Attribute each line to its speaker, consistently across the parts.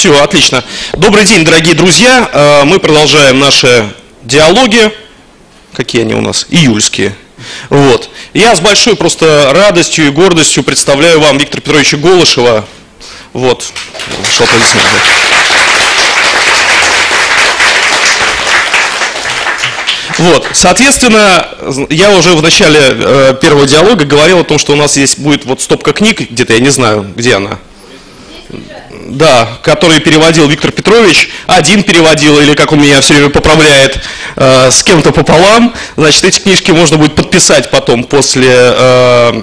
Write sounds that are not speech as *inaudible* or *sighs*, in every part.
Speaker 1: Все, отлично. Добрый день, дорогие друзья. Э, мы продолжаем наши диалоги. Какие они у нас? Июльские. Вот. Я с большой просто радостью и гордостью представляю вам Виктора Петровича Голышева. Вот. Вот, соответственно, я уже в начале э, первого диалога говорил о том, что у нас есть будет вот стопка книг, где-то, я не знаю, где она. Да, который переводил Виктор Петрович, один переводил, или как он меня все время поправляет, э, с кем-то пополам. Значит, эти книжки можно будет подписать потом после э,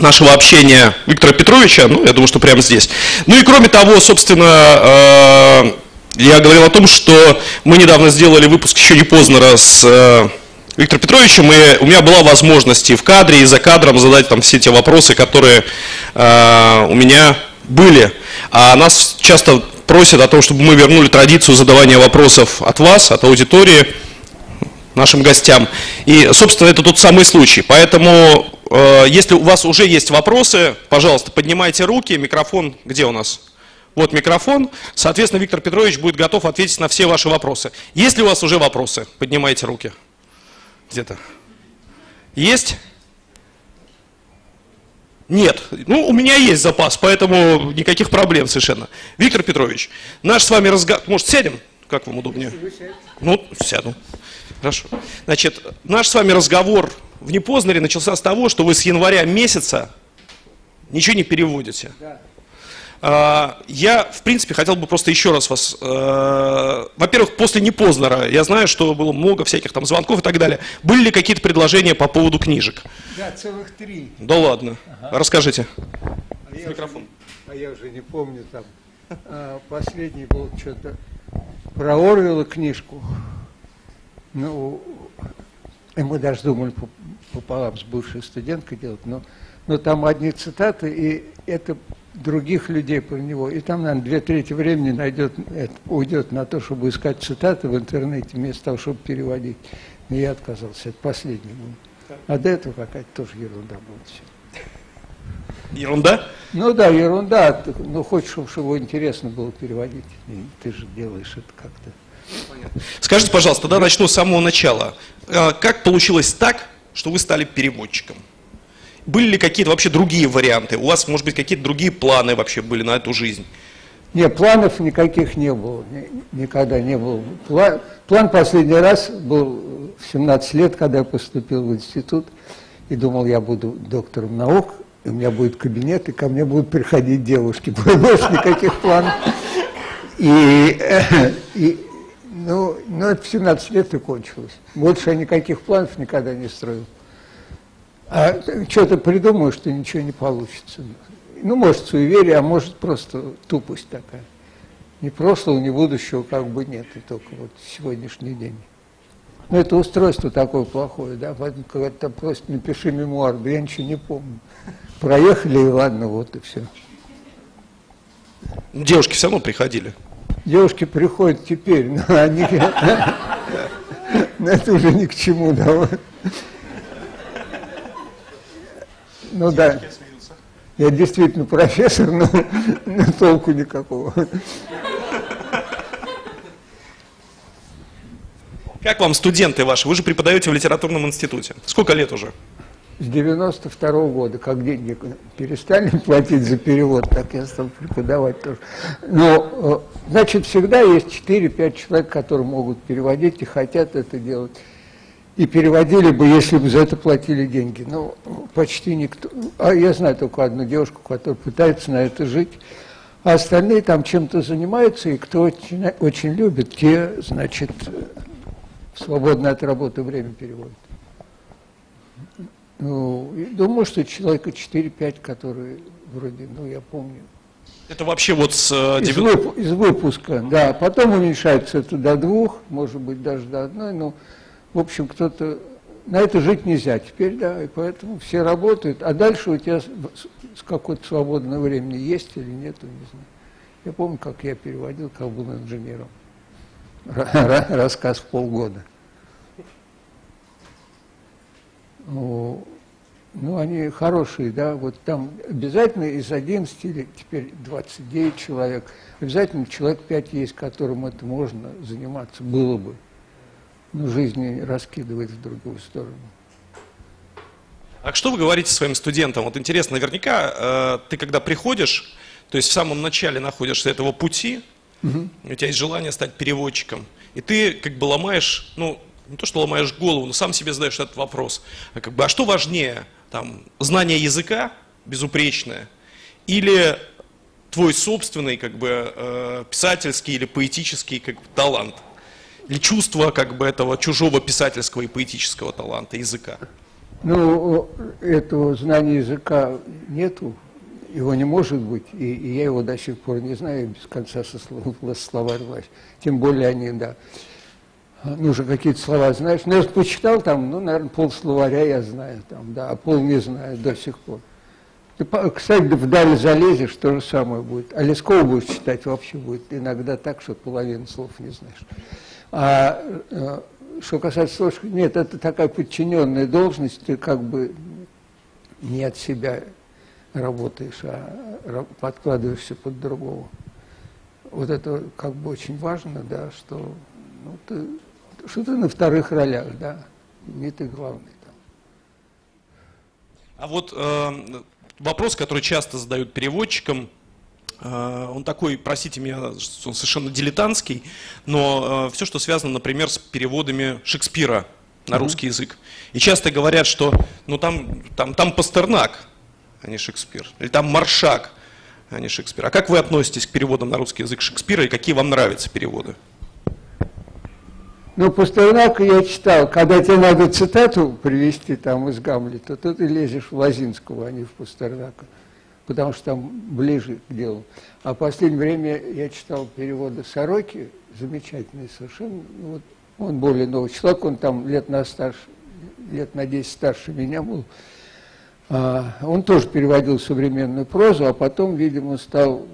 Speaker 1: нашего общения Виктора Петровича, ну, я думаю, что прямо здесь. Ну и кроме того, собственно, э, я говорил о том, что мы недавно сделали выпуск еще не поздно с э, Виктором Петровичем, и у меня была возможность и в кадре, и за кадром задать там все те вопросы, которые э, у меня были. А нас часто просят о том, чтобы мы вернули традицию задавания вопросов от вас, от аудитории, нашим гостям. И, собственно, это тот самый случай. Поэтому, э, если у вас уже есть вопросы, пожалуйста, поднимайте руки. Микрофон где у нас? Вот микрофон. Соответственно, Виктор Петрович будет готов ответить на все ваши вопросы. Есть ли у вас уже вопросы? Поднимайте руки. Где-то. Есть? Нет. Ну, у меня есть запас, поэтому никаких проблем совершенно. Виктор Петрович, наш с вами разговор... Может, сядем? Как вам удобнее? Ну, сяду. Хорошо. Значит, наш с вами разговор в Непознере начался с того, что вы с января месяца ничего не переводите. Да. А, я, в принципе, хотел бы просто еще раз вас... Э, во-первых, после Непознера я знаю, что было много всяких там звонков и так далее. Были ли какие-то предложения по поводу книжек?
Speaker 2: Да, целых три.
Speaker 1: Да ладно. Ага. Расскажите.
Speaker 2: А я, микрофон. Уже, а я уже не помню там. А, последний был что-то про Орвела книжку. Ну, и мы даже думали пополам с бывшей студенткой делать, но, но там одни цитаты, и это других людей про него. И там, наверное, две трети времени найдет, уйдет на то, чтобы искать цитаты в интернете, вместо того, чтобы переводить. И я отказался. Это последний был. А до этого какая-то тоже ерунда была. Все.
Speaker 1: Ерунда?
Speaker 2: Ну да, ерунда. Ну, хочешь, чтобы его интересно было переводить. И ты же делаешь это как-то.
Speaker 1: Понятно. Скажите, пожалуйста, тогда начну с самого начала. А, как получилось так, что вы стали переводчиком? Были ли какие-то вообще другие варианты? У вас, может быть, какие-то другие планы вообще были на эту жизнь?
Speaker 2: Нет, планов никаких не было, никогда не было. План, последний раз был в 17 лет, когда я поступил в институт, и думал, я буду доктором наук, и у меня будет кабинет, и ко мне будут приходить девушки. *laughs* Больше никаких планов. И, и ну, ну, это в 17 лет и кончилось. Больше я никаких планов никогда не строил. А что-то придумаю, что ничего не получится. Ну, может, суеверие, а может, просто тупость такая. Ни прошлого, ни будущего как бы нет, и только вот сегодняшний день. Ну, это устройство такое плохое, да, поэтому когда там просят, напиши мемуар, да я ничего не помню. Проехали, и ладно, вот и все.
Speaker 1: Девушки все равно приходили.
Speaker 2: Девушки приходят теперь, но они... *laughs* Это уже ни к чему, да. Ну да. Я действительно профессор, но, но толку никакого.
Speaker 1: Как вам студенты ваши? Вы же преподаете в литературном институте. Сколько лет уже?
Speaker 2: С 92 -го года, как деньги перестали платить за перевод, так я стал преподавать тоже. Но, э, значит, всегда есть 4-5 человек, которые могут переводить и хотят это делать и переводили бы, если бы за это платили деньги. Но почти никто. А я знаю только одну девушку, которая пытается на это жить. А остальные там чем-то занимаются, и кто очень, очень любит, те, значит, в свободное от работы время переводят. Ну, думаю, что человека 4-5, которые вроде, ну, я помню.
Speaker 1: Это вообще вот с... Э,
Speaker 2: из, вып, из выпуска, да. Потом уменьшается это до двух, может быть, даже до одной, но в общем, кто-то... На это жить нельзя теперь, да, и поэтому все работают. А дальше у тебя с какое-то свободное времени есть или нет, не знаю. Я помню, как я переводил, как был инженером. Рассказ в полгода. Ну, ну, они хорошие, да, вот там обязательно из 11 или теперь 29 человек, обязательно человек 5 есть, которым это можно заниматься, было бы. Но жизнь не раскидывает в другую сторону.
Speaker 1: А что вы говорите своим студентам? Вот интересно, наверняка э, ты когда приходишь, то есть в самом начале находишься этого пути, угу. у тебя есть желание стать переводчиком, и ты как бы ломаешь, ну, не то что ломаешь голову, но сам себе задаешь этот вопрос. А, как бы, а что важнее, там, знание языка безупречное или твой собственный как бы э, писательский или поэтический как бы, талант? Или чувство как бы этого чужого писательского и поэтического таланта языка?
Speaker 2: Ну, этого знания языка нету, его не может быть, и, и я его до сих пор не знаю, без конца со слов, словарь власть. Тем более они, да, ну, уже какие-то слова знаешь. Ну, я почитал там, ну, наверное, пол словаря я знаю там, да, а пол не знаю до сих пор. Ты, кстати, вдаль залезешь, то же самое будет. А Лескова будешь читать, вообще будет иногда так, что половину слов не знаешь. А э, что касается слов, нет, это такая подчиненная должность, ты как бы не от себя работаешь, а подкладываешься под другого. Вот это как бы очень важно, да, что ну, ты что ты на вторых ролях, да, не ты главный там.
Speaker 1: А вот э, вопрос, который часто задают переводчикам, он такой, простите меня, он совершенно дилетантский, но э, все, что связано, например, с переводами Шекспира на русский язык. И часто говорят, что ну там, там, там Пастернак, а не Шекспир, или там Маршак, а не Шекспир. А как вы относитесь к переводам на русский язык Шекспира и какие вам нравятся переводы?
Speaker 2: Ну, Пастернака я читал, когда тебе надо цитату привести там из Гамлета, то ты лезешь в Лазинского, а не в Пастернака, потому что там ближе к делу. А в последнее время я читал переводы Сороки, замечательные совершенно. Ну, вот он более новый человек, он там лет на старше, лет на 10 старше меня был. А, он тоже переводил современную прозу, а потом, видимо, стал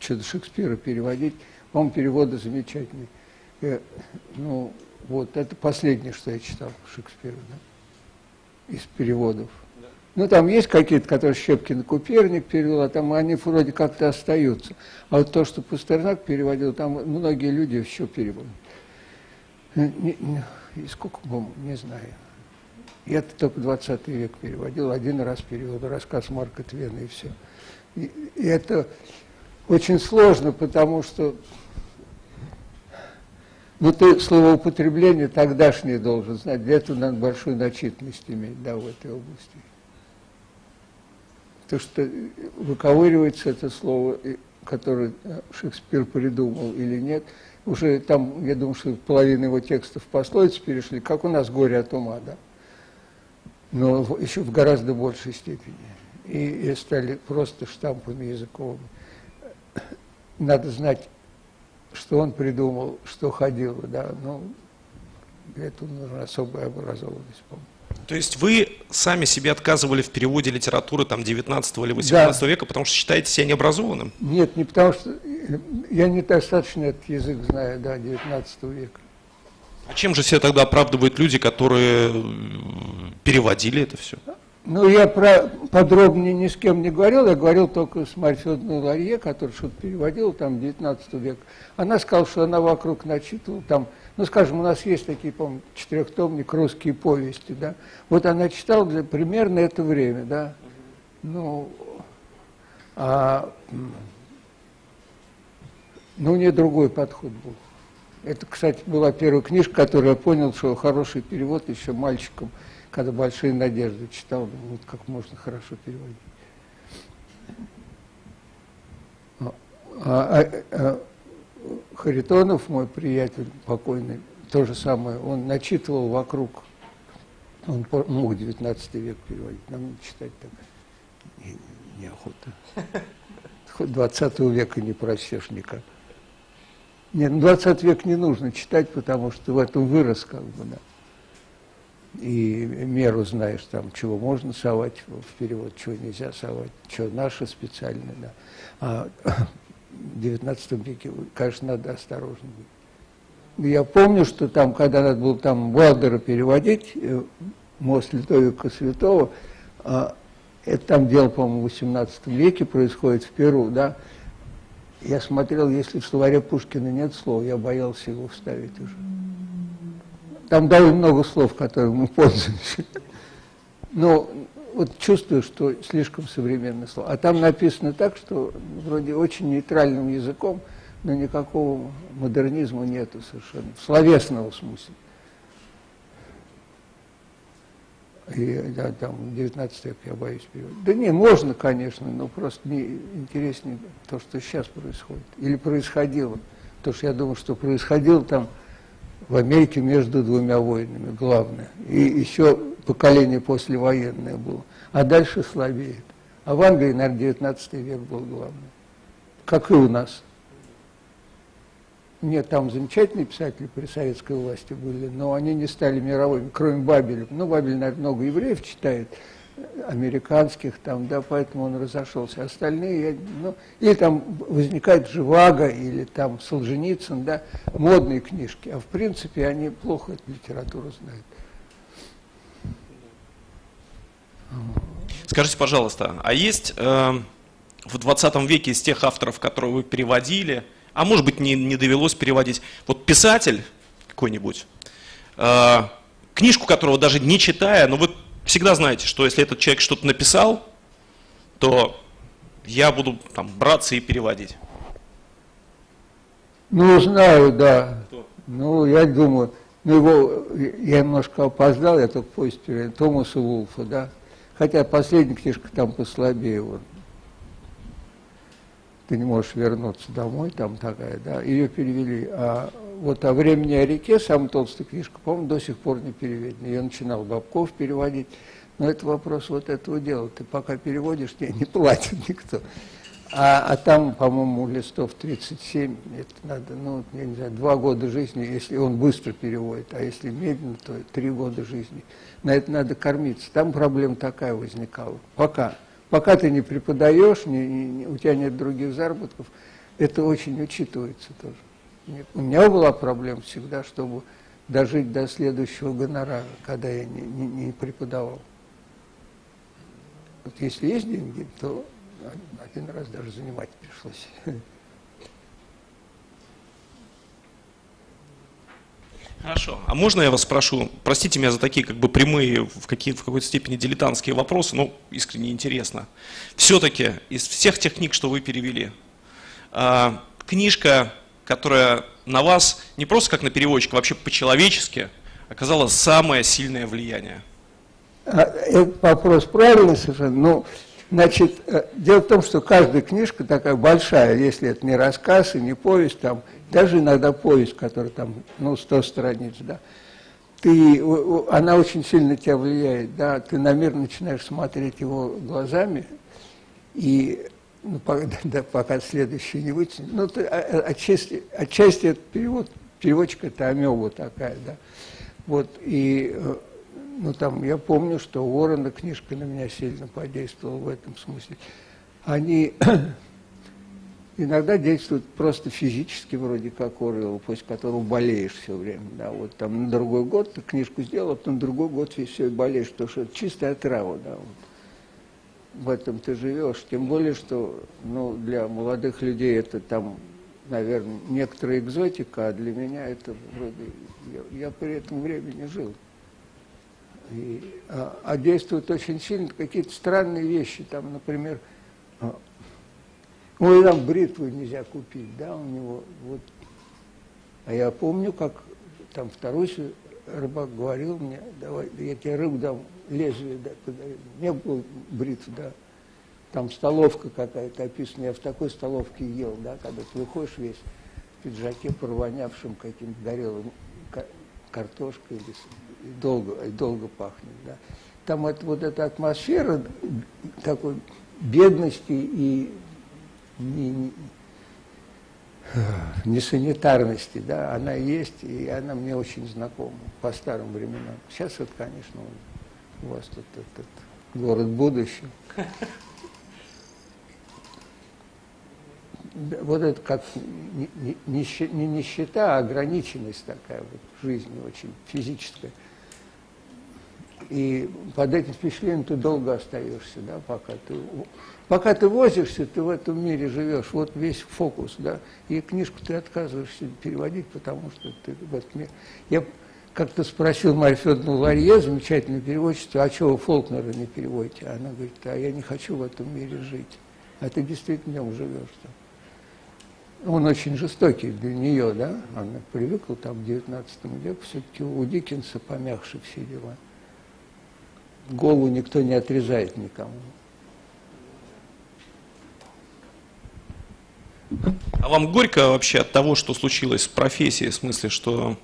Speaker 2: что-то Шекспира переводить. Он переводы замечательные. Э, ну, вот это последнее, что я читал Шекспира, да, из переводов. Ну, там есть какие-то, которые Щепкин Куперник перевел, а там они вроде как-то остаются. А вот то, что Пастернак переводил, там многие люди еще переводят. Э, и сколько, не знаю. Я только 20 век переводил, один раз перевел рассказ Марка Твена и все. И, и это очень сложно, потому что ну, ты словоупотребление тогдашнее должен знать. Для этого надо большую начитанность иметь, да, в этой области. То, что выковыривается это слово, которое э, Шекспир придумал или нет, уже там, я думаю, что половина его текстов пословиц перешли, как у нас горе от ума, да. Но еще в гораздо большей степени. И, и стали просто штампами языковыми. Надо знать что он придумал, что ходило, да, ну, этого нужна особая образованность, по
Speaker 1: То есть вы сами себе отказывали в переводе литературы там 19 или 18 да. века, потому что считаете себя необразованным?
Speaker 2: Нет, не потому что я недостаточно этот язык знаю, да, 19 века.
Speaker 1: А чем же все тогда оправдывают люди, которые переводили это все?
Speaker 2: Ну, я про подробнее ни с кем не говорил, я говорил только с Марьей Федоровной Ларье, которая что-то переводила там 19 век. Она сказала, что она вокруг начитывала там, ну, скажем, у нас есть такие, по-моему, четырехтомник «Русские повести», да. Вот она читала для, примерно это время, да. Ну, а, ну, у нее другой подход был. Это, кстати, была первая книжка, которую я понял, что хороший перевод еще мальчиком – когда «Большие надежды» читал, вот как можно хорошо переводить. А, а, а, Харитонов, мой приятель покойный, то же самое, он начитывал вокруг, он мог 19 век переводить, нам читать так не, неохота. Хоть 20 века не прочтешь никак. Нет, 20 век не нужно читать, потому что в этом вырос как бы, да и меру знаешь, там, чего можно совать в перевод, чего нельзя совать, что наше специальное, да. А XIX веке, конечно, надо осторожно быть. Я помню, что там, когда надо было там Валдера переводить, э, мост Людовика Святого, а, это там дело, по-моему, в 18 веке происходит в Перу, да, я смотрел, если в словаре Пушкина нет слов, я боялся его вставить уже. Там довольно много слов, которыми мы пользуемся. Но вот чувствую, что слишком современное слово. А там написано так, что вроде очень нейтральным языком, но никакого модернизма нету совершенно, в словесного смысле. И да, там 19 век я боюсь переводить. Да не, можно, конечно, но просто не интереснее то, что сейчас происходит. Или происходило. То, что я думаю, что происходило там в Америке между двумя войнами, главное. И еще поколение послевоенное было. А дальше слабеет. А в Англии, наверное, 19 век был главный. Как и у нас. Нет, там замечательные писатели при советской власти были, но они не стали мировыми, кроме Бабеля. Ну, Бабель, наверное, много евреев читает, американских там, да, поэтому он разошелся. Остальные, ну, или там возникает Живаго, или там Солженицын, да, модные книжки, а в принципе они плохо эту литературу знают.
Speaker 1: Скажите, пожалуйста, а есть э, в 20 веке из тех авторов, которые вы переводили, а может быть не, не довелось переводить. Вот писатель какой-нибудь, э, книжку которого даже не читая, но вы всегда знаете, что если этот человек что-то написал, то я буду там браться и переводить.
Speaker 2: Ну, знаю, да. Кто? Ну, я думаю, ну его, я немножко опоздал, я только перевел, Томаса Вулфа, да. Хотя последняя книжка там послабее, вот ты не можешь вернуться домой, там такая, да, ее перевели. А вот о времени о реке, самая толстая книжка, по-моему, до сих пор не переведена. Ее начинал Бабков переводить. Но это вопрос вот этого дела. Ты пока переводишь, тебе не платит никто. А, а там, по-моему, листов 37, это надо, ну, я не знаю, два года жизни, если он быстро переводит, а если медленно, то три года жизни. На это надо кормиться. Там проблема такая возникала. Пока. Пока ты не преподаешь, не, не, у тебя нет других заработков, это очень учитывается тоже. Нет, у меня была проблема всегда, чтобы дожить до следующего гонорара, когда я не, не, не преподавал. Вот если есть деньги, то один раз даже занимать пришлось. *laughs*
Speaker 1: Хорошо. А можно я вас спрошу, простите меня за такие как бы прямые, в, какие, в какой-то степени дилетантские вопросы, но искренне интересно. Все-таки из всех тех книг, что вы перевели, а, книжка, которая на вас не просто как на переводчика, вообще по-человечески оказала самое сильное влияние?
Speaker 2: А, этот вопрос правильный совершенно, но Значит, э, дело в том, что каждая книжка такая большая, если это не рассказ и не повесть, там, даже иногда повесть, которая там, ну, 100 страниц, да, ты, она очень сильно тебя влияет, да, ты на мир начинаешь смотреть его глазами, и ну, пока, *laughs* да, пока следующий не вытянет, ну, ты, а, а, отчасти, отчасти это перевод, переводчик это амеба такая, да, вот, и э, ну там, я помню, что Уоррена книжка на меня сильно подействовала в этом смысле. Они *clears throat* иногда действуют просто физически, вроде как Орвелл, после которого болеешь все время. Да, вот там на другой год ты книжку сделал, а потом на другой год все и болеешь, потому что это чистая трава, да, вот. В этом ты живешь. Тем более, что ну, для молодых людей это там, наверное, некоторая экзотика, а для меня это вроде... Я, я при этом времени жил. И, а, а действуют очень сильно какие-то странные вещи, там, например, а, ну, и там бритву нельзя купить, да, у него, вот. А я помню, как там второй рыбак говорил мне, давай, я тебе рыбу дам, лезвие, да, подарю. Не было бритв, да. Там столовка какая-то описана, я в такой столовке ел, да, когда ты выходишь весь в пиджаке, провонявшим каким-то горелым картошкой или долго, долго пахнет. Да. Там это, вот эта атмосфера такой бедности и не, не, *sighs* несанитарности, да, она есть, и она мне очень знакома по старым временам. Сейчас вот, конечно, у вас тут этот город будущего. *laughs* Вот это как не, не, не нищета, а ограниченность такая вот в жизни очень физическая. И под этим впечатлением ты долго остаешься, да, пока ты, пока ты возишься, ты в этом мире живешь, вот весь фокус, да, и книжку ты отказываешься переводить, потому что ты в этом мире. Я как-то спросил Марию Федоровну Ларье, замечательную переводчицу, а чего вы Фолкнера не переводите? Она говорит, а я не хочу в этом мире жить. А ты действительно в нем живешь. -то. Он очень жестокий для нее, да? Она привыкла там в 19 веку, все-таки у Диккенса помягче все дела голову никто не отрезает никому.
Speaker 1: А вам горько вообще от того, что случилось с профессией, в смысле, что,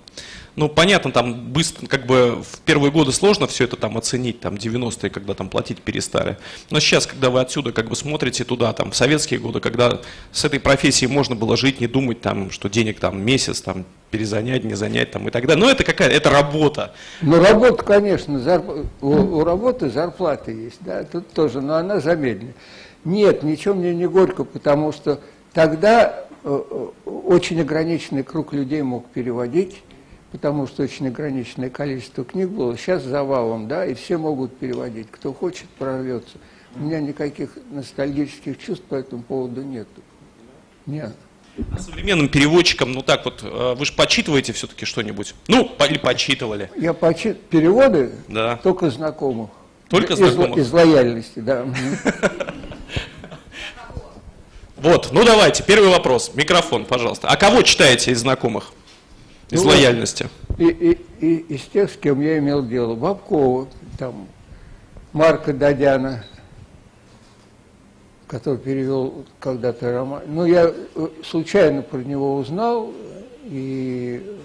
Speaker 1: ну, понятно, там быстро, как бы в первые годы сложно все это там оценить, там 90-е, когда там платить перестали. Но сейчас, когда вы отсюда как бы смотрите туда, там, в советские годы, когда с этой профессией можно было жить, не думать там, что денег там месяц, там, перезанять, не занять там и так далее. Но это какая это работа.
Speaker 2: Ну, работа, конечно, зарп... у, у работы зарплата есть, да, тут тоже, но она замедленная. Нет, ничего мне не горько, потому что Тогда э, э, очень ограниченный круг людей мог переводить, потому что очень ограниченное количество книг было. Сейчас завалом, да, и все могут переводить. Кто хочет, прорвется. У меня никаких ностальгических чувств по этому поводу нет. Нет.
Speaker 1: А современным переводчикам, ну так вот, э, вы же почитываете все-таки что-нибудь? Ну, или почитывали?
Speaker 2: Я почит... Переводы? Да. Только знакомых.
Speaker 1: Только знакомых?
Speaker 2: Из, из лояльности, да.
Speaker 1: Вот, ну давайте, первый вопрос. Микрофон, пожалуйста. А кого читаете из знакомых? Из ну, лояльности?
Speaker 2: И, и, и, из тех, с кем я имел дело. Бабкова, там, Марка Дадяна, который перевел когда-то роман. Ну, я э, случайно про него узнал, и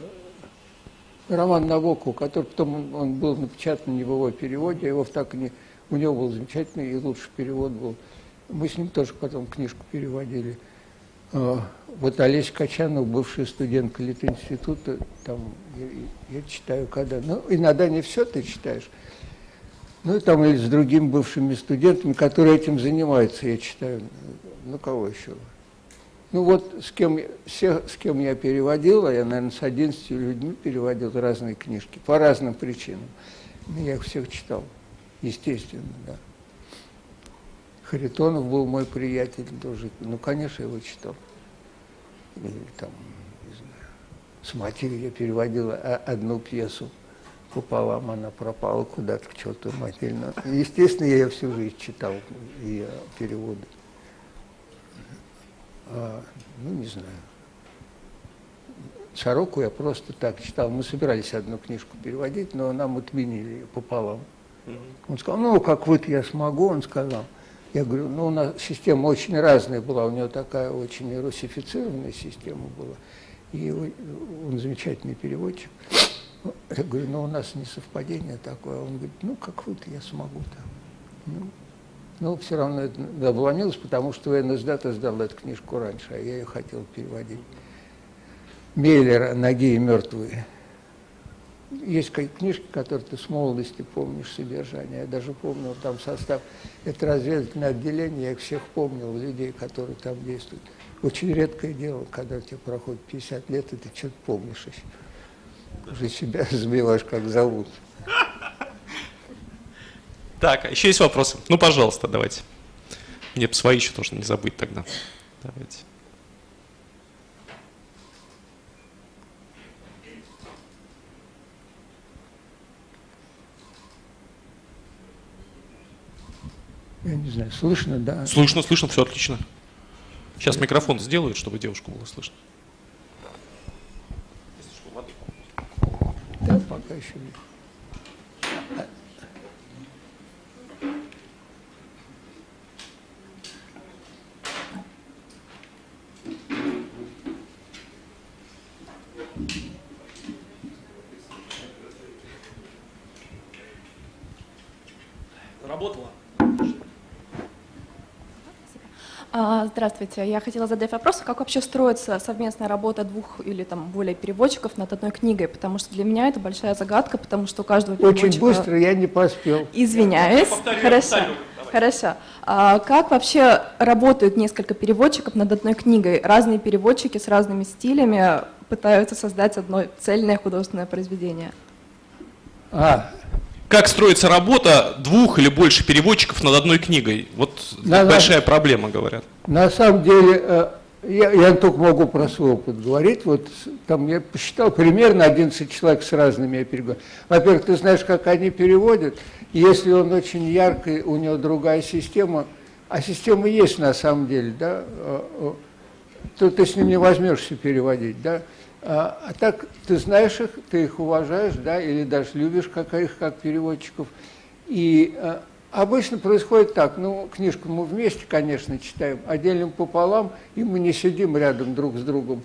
Speaker 2: роман Набокова, который потом он был напечатан не в его переводе, его так не... У него был замечательный и лучший перевод был – мы с ним тоже потом книжку переводили. А, вот Олесь Качанов, бывший студент Литинститута, там, я, я читаю когда. Ну, иногда не все ты читаешь. Ну, и там или с другими бывшими студентами, которые этим занимаются, я читаю. Ну, кого еще? Ну, вот с кем, все, с кем я переводил, а я, наверное, с 11 людьми переводил разные книжки, по разным причинам. Я их всех читал, естественно, да. Харитонов был мой приятель тоже. Ну, конечно, я его читал. Или там, не знаю, с матерью я переводил одну пьесу пополам, она пропала куда-то к черту матери. Естественно, я ее всю жизнь читал, ее переводы. А, ну, не знаю. Сороку я просто так читал. Мы собирались одну книжку переводить, но нам отменили ее пополам. Он сказал, ну, как вот я смогу, он сказал – я говорю, ну, у нас система очень разная была, у него такая очень русифицированная система была. И он замечательный переводчик. Я говорю, ну, у нас не совпадение такое. Он говорит, ну, как вот я смогу там. Ну, но все равно это обломилось, потому что НСДАТ сдал эту книжку раньше, а я ее хотел переводить. Мейлера «Ноги и мертвые». Есть книжки, которые ты с молодости помнишь содержание. Я даже помнил там состав. Это разведывательное отделение, я их всех помнил, людей, которые там действуют. Очень редкое дело, когда у тебя проходит 50 лет, и ты что-то помнишь еще. Уже себя *laughs* забиваешь, как зовут.
Speaker 1: Так, а еще есть вопросы? Ну, пожалуйста, давайте. Мне свои еще тоже не забыть тогда. Давайте.
Speaker 2: Я не знаю, слышно, да?
Speaker 1: Слышно, слышно, все отлично. Сейчас микрофон сделают, чтобы девушку было слышно.
Speaker 2: Да, пока еще нет.
Speaker 1: Работала?
Speaker 3: А, здравствуйте. Я хотела задать вопрос, как вообще строится совместная работа двух или там более переводчиков над одной книгой, потому что для меня это большая загадка, потому что у каждого переводчика...
Speaker 2: Очень быстро, я не поспел.
Speaker 3: Извиняюсь. Повторю, Хорошо. Повторю. Хорошо. А как вообще работают несколько переводчиков над одной книгой? Разные переводчики с разными стилями пытаются создать одно цельное художественное произведение.
Speaker 2: А,
Speaker 1: как строится работа двух или больше переводчиков над одной книгой? Вот
Speaker 2: На- на-
Speaker 1: большая проблема, говорят.
Speaker 2: На самом деле, э, я, я только могу про свой опыт говорить. Вот там я посчитал примерно 11 человек с разными я переговорил. Во-первых, ты знаешь, как они переводят. Если он очень яркий, у него другая система, а система есть на самом деле, да, э, э, то ты с ним не возьмешься переводить, да. А, а так ты знаешь их, ты их уважаешь, да, или даже любишь как их как переводчиков. И э, обычно происходит так, ну, книжку мы вместе, конечно, читаем, а делим пополам, и мы не сидим рядом друг с другом.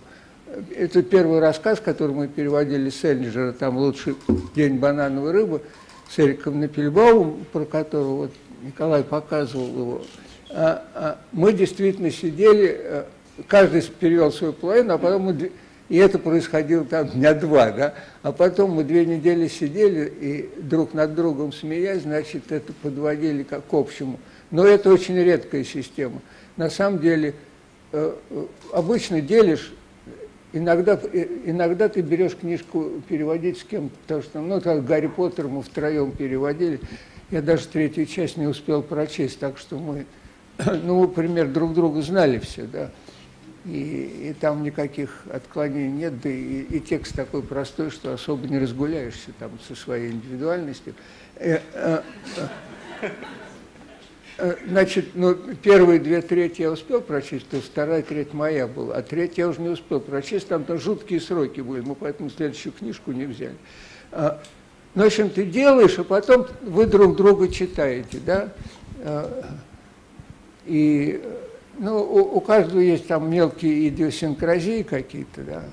Speaker 2: Это первый рассказ, который мы переводили с Эллинджера, там «Лучший день банановой рыбы», с Эриком Напельбаумом, про которого вот Николай показывал его. А, а, мы действительно сидели, каждый перевел свою половину, а потом мы и это происходило там дня два, да, а потом мы две недели сидели и друг над другом смеясь, значит, это подводили как к общему. Но это очень редкая система. На самом деле, э, э, обычно делишь, иногда, э, иногда ты берешь книжку переводить с кем-то, потому что, ну, так Гарри Поттер мы втроем переводили, я даже третью часть не успел прочесть, так что мы, *clears throat* ну, например, друг друга знали все, да, и, и там никаких отклонений нет, да и, и текст такой простой, что особо не разгуляешься там со своей индивидуальностью. Э, э, э, Значит, ну, первые две трети я успел прочесть, то вторая треть моя была, а третья я уже не успел прочесть, там то жуткие сроки были, мы поэтому следующую книжку не взяли. Ну, в общем, ты делаешь, а потом вы друг друга читаете, да? А, И, ну, у, у каждого есть там мелкие идиосинкразии какие-то, да.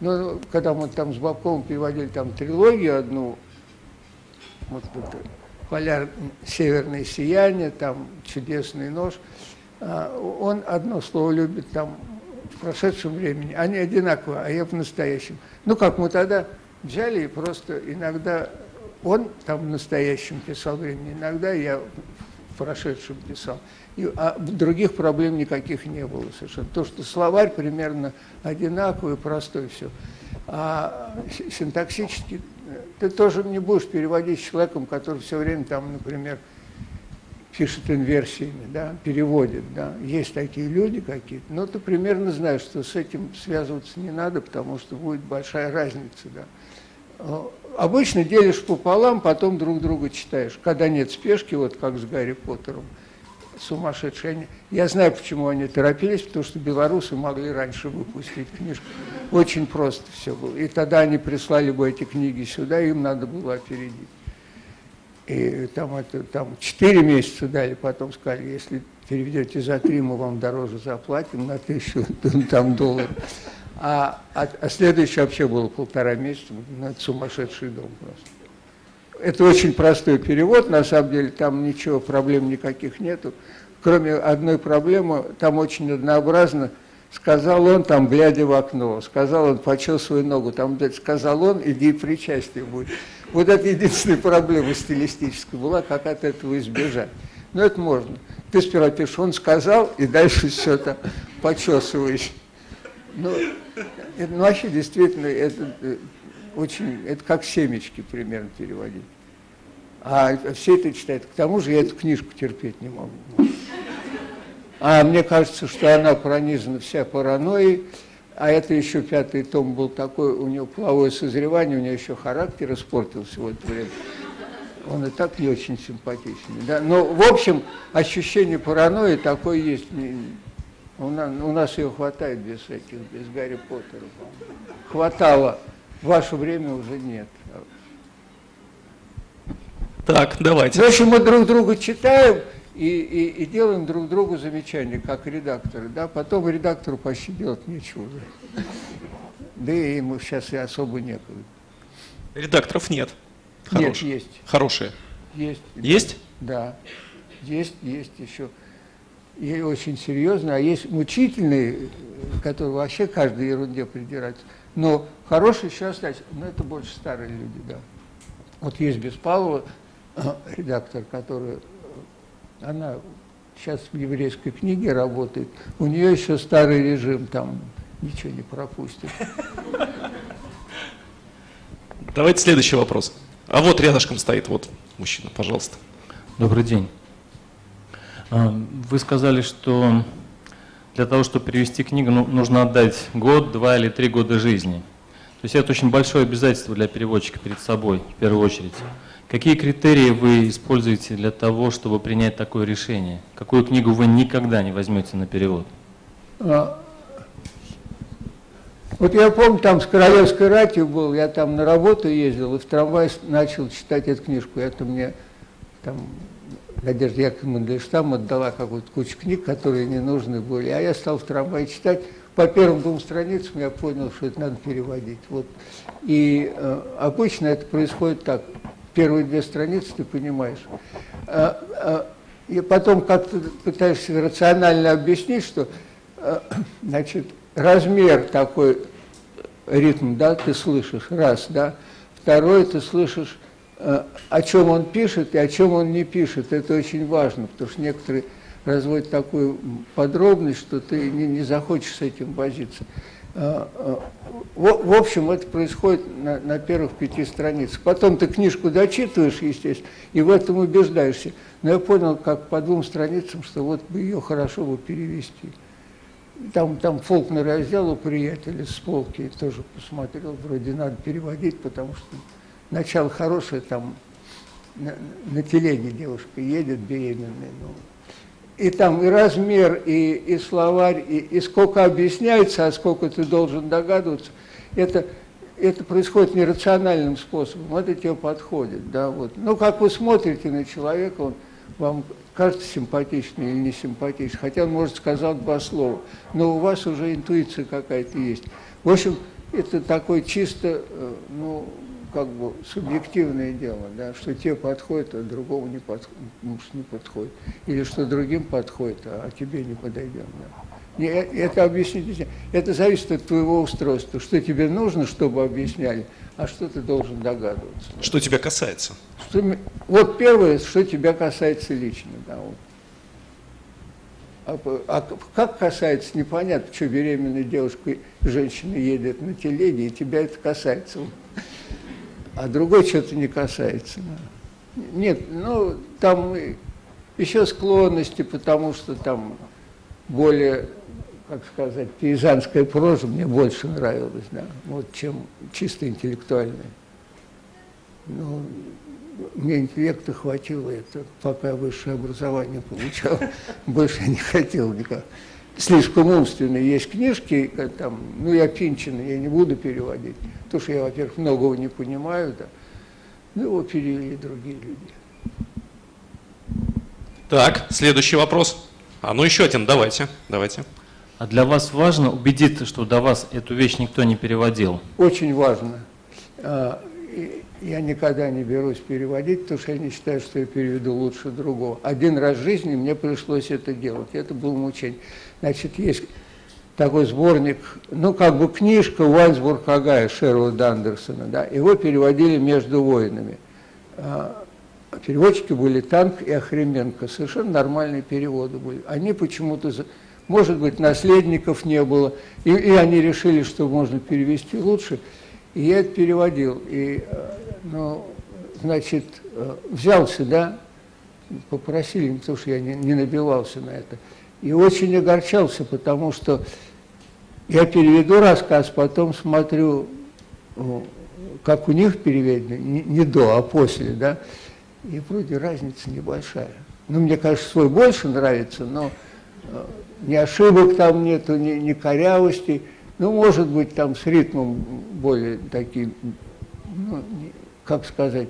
Speaker 2: Ну, когда мы там с Бабковым переводили там трилогию одну, вот это «Поляр... «Северное сияние», там «Чудесный нож», а, он одно слово любит там в прошедшем времени, они одинаковые, а я в настоящем. Ну, как мы тогда взяли и просто иногда он там в настоящем писал времени, иногда я в прошедшем писал. И, а других проблем никаких не было совершенно. То, что словарь примерно одинаковый, простой, все. А синтаксически ты тоже не будешь переводить с человеком, который все время там, например, пишет инверсиями, да, переводит, да. Есть такие люди какие-то, но ты примерно знаешь, что с этим связываться не надо, потому что будет большая разница, да. Э, Обычно делишь пополам, потом друг друга читаешь. Когда нет спешки, вот как с Гарри Поттером, сумасшедшие. Я знаю, почему они торопились, потому что белорусы могли раньше выпустить книжку. Очень просто все было. И тогда они прислали бы эти книги сюда, им надо было опередить. И там, это, там 4 месяца дали, потом сказали, если переведете за три, мы вам дороже заплатим на тысячу *laughs* там, долларов. А, а, а следующее вообще было полтора месяца, сумасшедший дом просто. Это очень простой перевод, на самом деле там ничего, проблем никаких нету. Кроме одной проблемы, там очень однообразно, сказал он, там, глядя в окно, сказал он, почесывай ногу, там, сказал он, иди и причастие будет. Вот это единственная проблема стилистическая была, как от этого избежать. Но это можно. Ты сперва пишешь, он сказал, и дальше все там почесываешь. Ну, это, ну, вообще, действительно, это э, очень, это как семечки примерно переводить. А все это читают. К тому же я эту книжку терпеть не могу. А мне кажется, что она пронизана вся паранойей, а это еще пятый том был такой, у него половое созревание, у него еще характер испортился в это время. Он и так не очень симпатичный. Да? Но, в общем, ощущение паранойи такое есть. У нас, у нас ее хватает без этих, без Гарри Поттера. Хватало. В ваше время уже нет.
Speaker 1: Так, давайте.
Speaker 2: В общем, мы друг друга читаем и, и, и делаем друг другу замечания, как редакторы. Да? Потом редактору почти делать нечего. Да и ему сейчас и особо некогда.
Speaker 1: Редакторов нет.
Speaker 2: Нет,
Speaker 1: Хорошие.
Speaker 2: есть.
Speaker 1: Хорошие.
Speaker 2: Есть.
Speaker 1: Есть?
Speaker 2: Да. Есть, есть еще. И очень серьезно. А есть мучительные, которые вообще каждой ерунде придираются. Но хорошие еще остались. Но это больше старые люди, да. Вот есть Беспалова, редактор, который, э, она сейчас в еврейской книге работает. У нее еще старый режим, там ничего не пропустит.
Speaker 1: Давайте следующий вопрос. А вот рядышком стоит вот мужчина, пожалуйста.
Speaker 4: Добрый день. А, вы сказали, что для того, чтобы перевести книгу, ну, нужно отдать год, два или три года жизни. То есть это очень большое обязательство для переводчика перед собой, в первую очередь. Какие критерии вы используете для того, чтобы принять такое решение? Какую книгу вы никогда не возьмете на перевод? А,
Speaker 2: вот я помню, там с Королевской ратью был, я там на работу ездил, и в трамвае начал читать эту книжку. Это мне там Надежда Яковлевна Мандельштам отдала какую-то кучу книг, которые не нужны были. А я стал в трамвае читать. По первым двум страницам я понял, что это надо переводить. Вот. И э, обычно это происходит так. Первые две страницы ты понимаешь. А, а, и потом как то пытаешься рационально объяснить, что э, *clears throat* значит, размер такой, ритм, да, ты слышишь, раз, да. Второй, ты слышишь Э, о чем он пишет и о чем он не пишет. Это очень важно, потому что некоторые разводят такую подробность, что ты не, не захочешь с этим возиться. Э, э, в, общем, это происходит на, на первых пяти страницах. Потом ты книжку дочитываешь, естественно, и в этом убеждаешься. Но я понял, как по двум страницам, что вот бы ее хорошо бы перевести. Там, там Фолкнер я взял у приятеля с полки, тоже посмотрел, вроде надо переводить, потому что начало хорошее, там на, на телеге девушка едет беременная, ну, и там и размер, и, и словарь, и, и сколько объясняется, а сколько ты должен догадываться, это, это происходит нерациональным способом, это тебе подходит, да, вот. Ну, как вы смотрите на человека, он вам кажется симпатичный или не симпатичный, хотя он, может, сказал два слова, но у вас уже интуиция какая-то есть. В общем, это такой чисто, э, ну, как бы субъективное дело, да, что тебе подходит, а другому не, под, может, не подходит. Или что другим подходит, а тебе не подойдет. Да. Это объяснить Это зависит от твоего устройства. Что тебе нужно, чтобы объясняли, а что ты должен догадываться.
Speaker 1: Что тебя касается?
Speaker 2: Что, вот первое, что тебя касается лично. Да, вот. А, а как касается, непонятно, что беременная девушка, женщина едет на телеге, и тебя это касается а другой что-то не касается. Нет, ну, там еще склонности, потому что там более, как сказать, пейзанская проза мне больше нравилась, да, вот, чем чисто интеллектуальная. Ну, мне интеллекта хватило, это пока высшее образование получал, *laughs* больше не хотел никак. Слишком умственные есть книжки, там, ну я Пинчина, я не буду переводить. Потому что я, во-первых, многого не понимаю, да. Ну, его перевели другие люди.
Speaker 1: Так, следующий вопрос. А ну еще один, давайте, давайте.
Speaker 4: А для вас важно убедиться, что до вас эту вещь никто не переводил?
Speaker 2: Очень важно. А, я никогда не берусь переводить, потому что я не считаю, что я переведу лучше другого. Один раз в жизни мне пришлось это делать. Это было мучение. Значит, есть такой сборник, ну, как бы книжка Уайсбург Агая Шервуда Андерсона, да, его переводили между воинами. А, переводчики были Танк и Охременко, совершенно нормальные переводы были. Они почему-то, может быть, наследников не было, и, и они решили, что можно перевести лучше, и я это переводил. И, э, ну, значит, э, взялся, да, попросили, потому что я не, не набивался на это – и очень огорчался, потому что я переведу рассказ, потом смотрю, как у них переведено, не, до, а после, да, и вроде разница небольшая. Ну, мне, конечно, свой больше нравится, но э, ни ошибок там нету, ни, ни корявостей. Ну, может быть, там с ритмом более такие, ну, как сказать,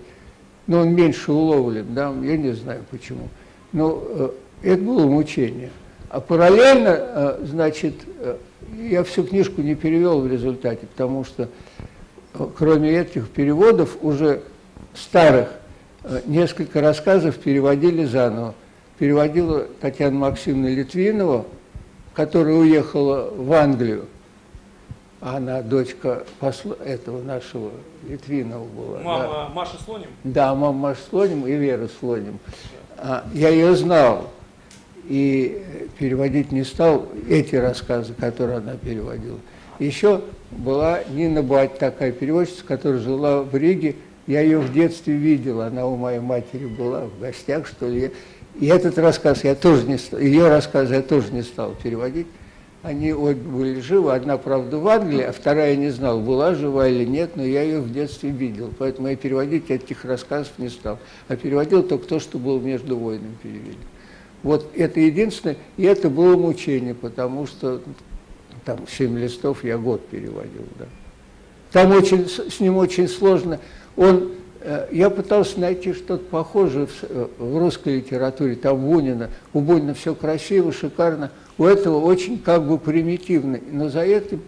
Speaker 2: но он меньше уловлен, да, я не знаю почему. Но э, это было мучение. А параллельно, э, значит, э, я всю книжку не перевел в результате, потому что э, кроме этих переводов уже старых несколько рассказов переводили заново. Переводила Татьяна Максимовна Литвинова, которая уехала в Англию. Она дочка посла, этого нашего Литвинова была.
Speaker 1: Мама да. Маша Слоним?
Speaker 2: Да, мама Маша Слоним и Вера Слоним. А, я ее знал и переводить не стал эти рассказы, которые она переводила. Еще была Нина Бать, такая переводчица, которая жила в Риге, Я ее в детстве видел, она у моей матери была в гостях, что ли. И этот рассказ я тоже не стал, ее рассказ я тоже не стал переводить. Они обе были живы, одна, правда, в Англии, а вторая не знал, была жива или нет, но я ее в детстве видел, поэтому я переводить этих рассказов не стал. А переводил только то, что было между войнами перевели. Вот это единственное, и это было мучение, потому что там семь листов я год переводил, да. Там очень, с ним очень сложно. Он, э, я пытался найти что-то похожее в, э, в русской литературе, там Бунина. У Бунина все красиво, шикарно, у этого очень как бы примитивно. Но за этим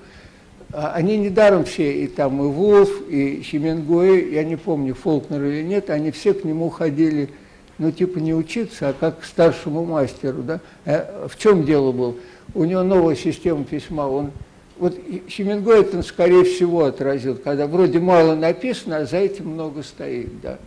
Speaker 2: а, они недаром все, и там и Вулф, и Хемингуэй, я не помню, Фолкнер или нет, они все к нему ходили, ну типа не учиться, а как к старшему мастеру. Да? Э, в чем дело было? У него новая система письма, он вот Хемингуэй это, скорее всего, отразил, когда вроде мало написано, а за этим много стоит, да.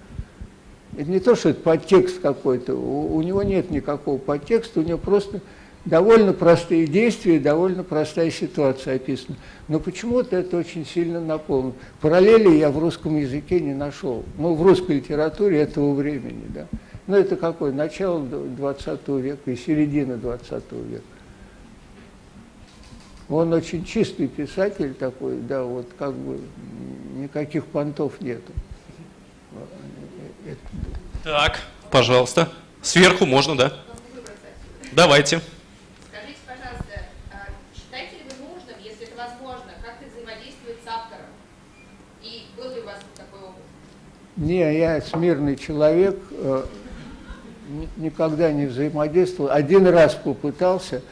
Speaker 2: Это не то, что это подтекст какой-то, у, у него нет никакого подтекста, у него просто довольно простые действия, довольно простая ситуация описана. Но почему-то это очень сильно наполнено. Параллели я в русском языке не нашел, ну, в русской литературе этого времени, да. Ну, это какое? Начало 20 века и середина 20 века. Он очень чистый писатель такой, да, вот как бы никаких понтов нету.
Speaker 1: Так, пожалуйста. Сверху можно, да? Давайте.
Speaker 5: Скажите, пожалуйста, а считаете ли вы нужным, если это возможно, как-то взаимодействовать с автором? И был ли у вас такой опыт?
Speaker 2: Не, я смирный человек, э, никогда не взаимодействовал. Один раз попытался –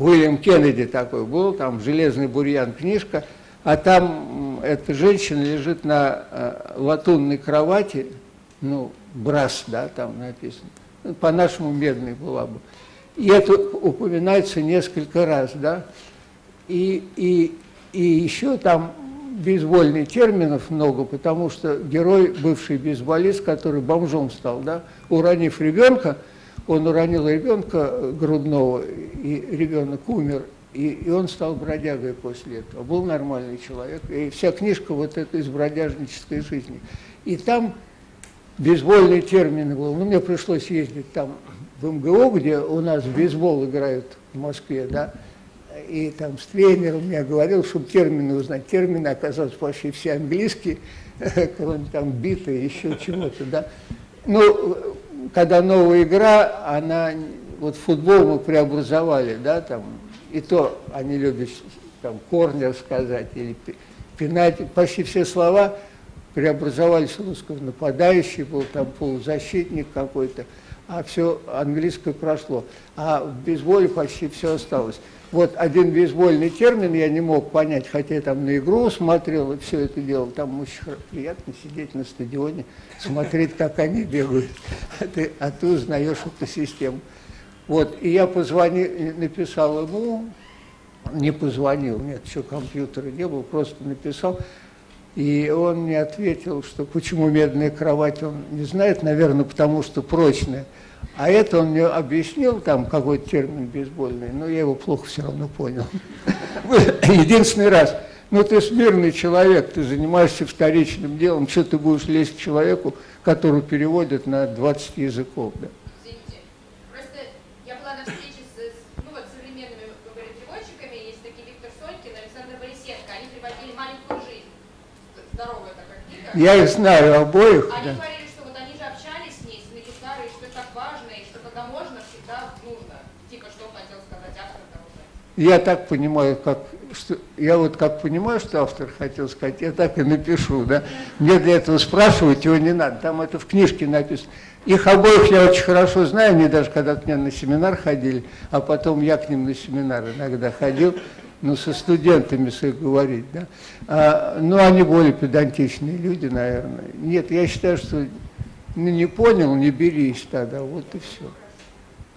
Speaker 2: Уильям Кеннеди такой был, там «Железный бурьян» книжка, а там эта женщина лежит на э, латунной кровати, ну, брас, да, там написано, ну, по-нашему медный была бы. И это упоминается несколько раз, да, и, и, и еще там бейсбольных терминов много, потому что герой, бывший бейсболист, который бомжом стал, да, уронив ребенка, он уронил ребенка грудного, и ребенок умер, и, и он стал бродягой после этого. Был нормальный человек. И вся книжка вот эта из бродяжнической жизни. И там бейсбольный термин был. Ну, мне пришлось ездить там в МГУ, где у нас в бейсбол играют в Москве, да, и там с тренером я говорил, чтобы термины узнать. Термины оказались почти все английские, *laughs* кроме там бита и еще чего-то, да. Ну, когда новая игра, она, вот футбол мы преобразовали, да, там, и то они любят там корнер сказать или пенальти, почти все слова преобразовались в русском. Нападающий был, там полузащитник какой-то, а все английское прошло. А в бейсболе почти все осталось. Вот один бейсбольный термин я не мог понять, хотя я там на игру смотрел и все это делал. Там очень приятно сидеть на стадионе, смотреть, как они бегают, а ты, а ты узнаешь эту систему. Вот, и я позвонил, написал ему, не позвонил, нет, еще компьютера не было, просто написал, и он мне ответил, что почему медная кровать, он не знает, наверное, потому что прочная. А это он мне объяснил, там какой-то термин бейсбольный, но я его плохо все равно понял. *laughs* Единственный раз. Ну, ты смирный человек, ты занимаешься вторичным делом, что ты будешь лезть к человеку, который переводит на 20 языков, да?
Speaker 5: Извините, просто я была на встрече с, ну, вот, современными переводчиками, есть такие Виктор Сонькин, Александр Борисенко, они переводили «Маленькую жизнь», здоровая такая книга.
Speaker 2: Я их знаю обоих.
Speaker 5: Они
Speaker 2: да.
Speaker 5: говорили,
Speaker 2: Я так понимаю, как, что, я вот как понимаю, что автор хотел сказать, я так и напишу, да. Мне для этого спрашивать его не надо, там это в книжке написано. Их обоих я очень хорошо знаю, они даже когда к мне на семинар ходили, а потом я к ним на семинар иногда ходил, ну, со студентами с их говорить, да. А, ну, они более педантичные люди, наверное. Нет, я считаю, что ну, не понял, не берись тогда, вот и все.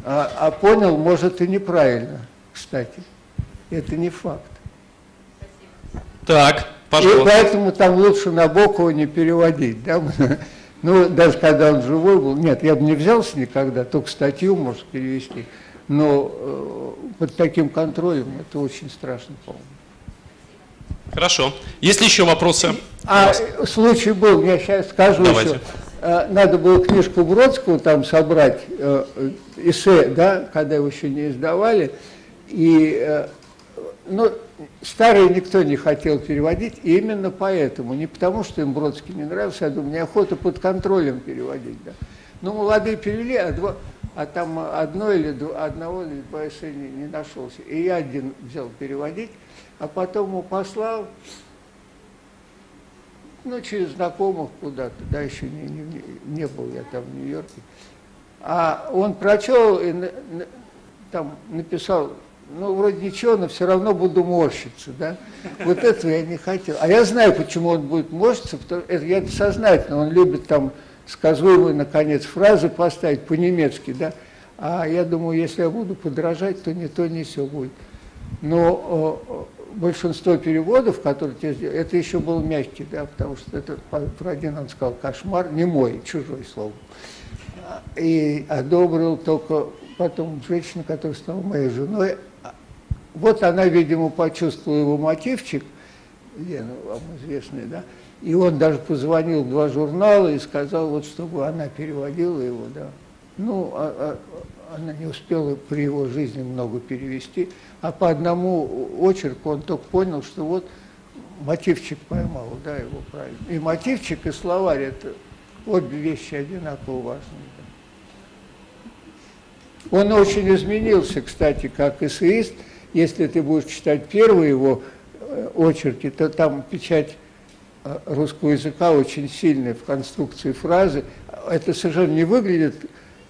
Speaker 2: А, а понял, может, и неправильно, кстати это не факт.
Speaker 1: Так, пожалуйста.
Speaker 2: И поэтому там лучше Набокова не переводить. Да? *laughs* Ну, даже когда он живой был, нет, я бы не взялся никогда, только статью может перевести. Но э, под таким контролем это очень страшно, по-моему.
Speaker 1: Хорошо. Есть ли еще вопросы?
Speaker 2: А случай был, я сейчас скажу
Speaker 1: Давайте.
Speaker 2: еще. Э, Надо было книжку Бродского там собрать, э, эссе, да, когда его еще не издавали. И, ну, старые никто не хотел переводить, и именно поэтому. Не потому, что им Бродский не нравился, я думаю, мне охота под контролем переводить, да. Ну, молодые перевели, а, два, а там одно или два, одного или два эссе не, не нашелся. И я один взял переводить, а потом ему послал, ну, через знакомых куда-то, да, еще не, не- не был я там в Нью-Йорке. А он прочел и на- на- там написал, ну, вроде ничего, но все равно буду морщиться, да. Вот этого я не хотел. А я знаю, почему он будет морщиться, потому это я это сознательно, он любит там сказуемые, наконец, фразы поставить по-немецки, да. А я думаю, если я буду подражать, то не то, не все будет. Но э, большинство переводов, которые тебе сделали, это еще был мягкий, да, потому что это он сказал кошмар, не мой, чужой слово. И одобрил только потом женщина, которая стала моей женой. А, Вот она, видимо, почувствовала его мотивчик, Лена, вам известный, да, и он даже позвонил в два журнала и сказал, вот чтобы она переводила его, да. Ну, а- а- она не успела при его жизни много перевести, а по одному очерку он только понял, что вот мотивчик поймал, да, его правильно. И мотивчик, и словарь – это обе вещи одинаково важные. да. Он очень изменился, кстати, как эссеист. Если ты будешь читать первые его э, очерки, то там печать русского языка очень сильная в конструкции фразы. Это совершенно не выглядит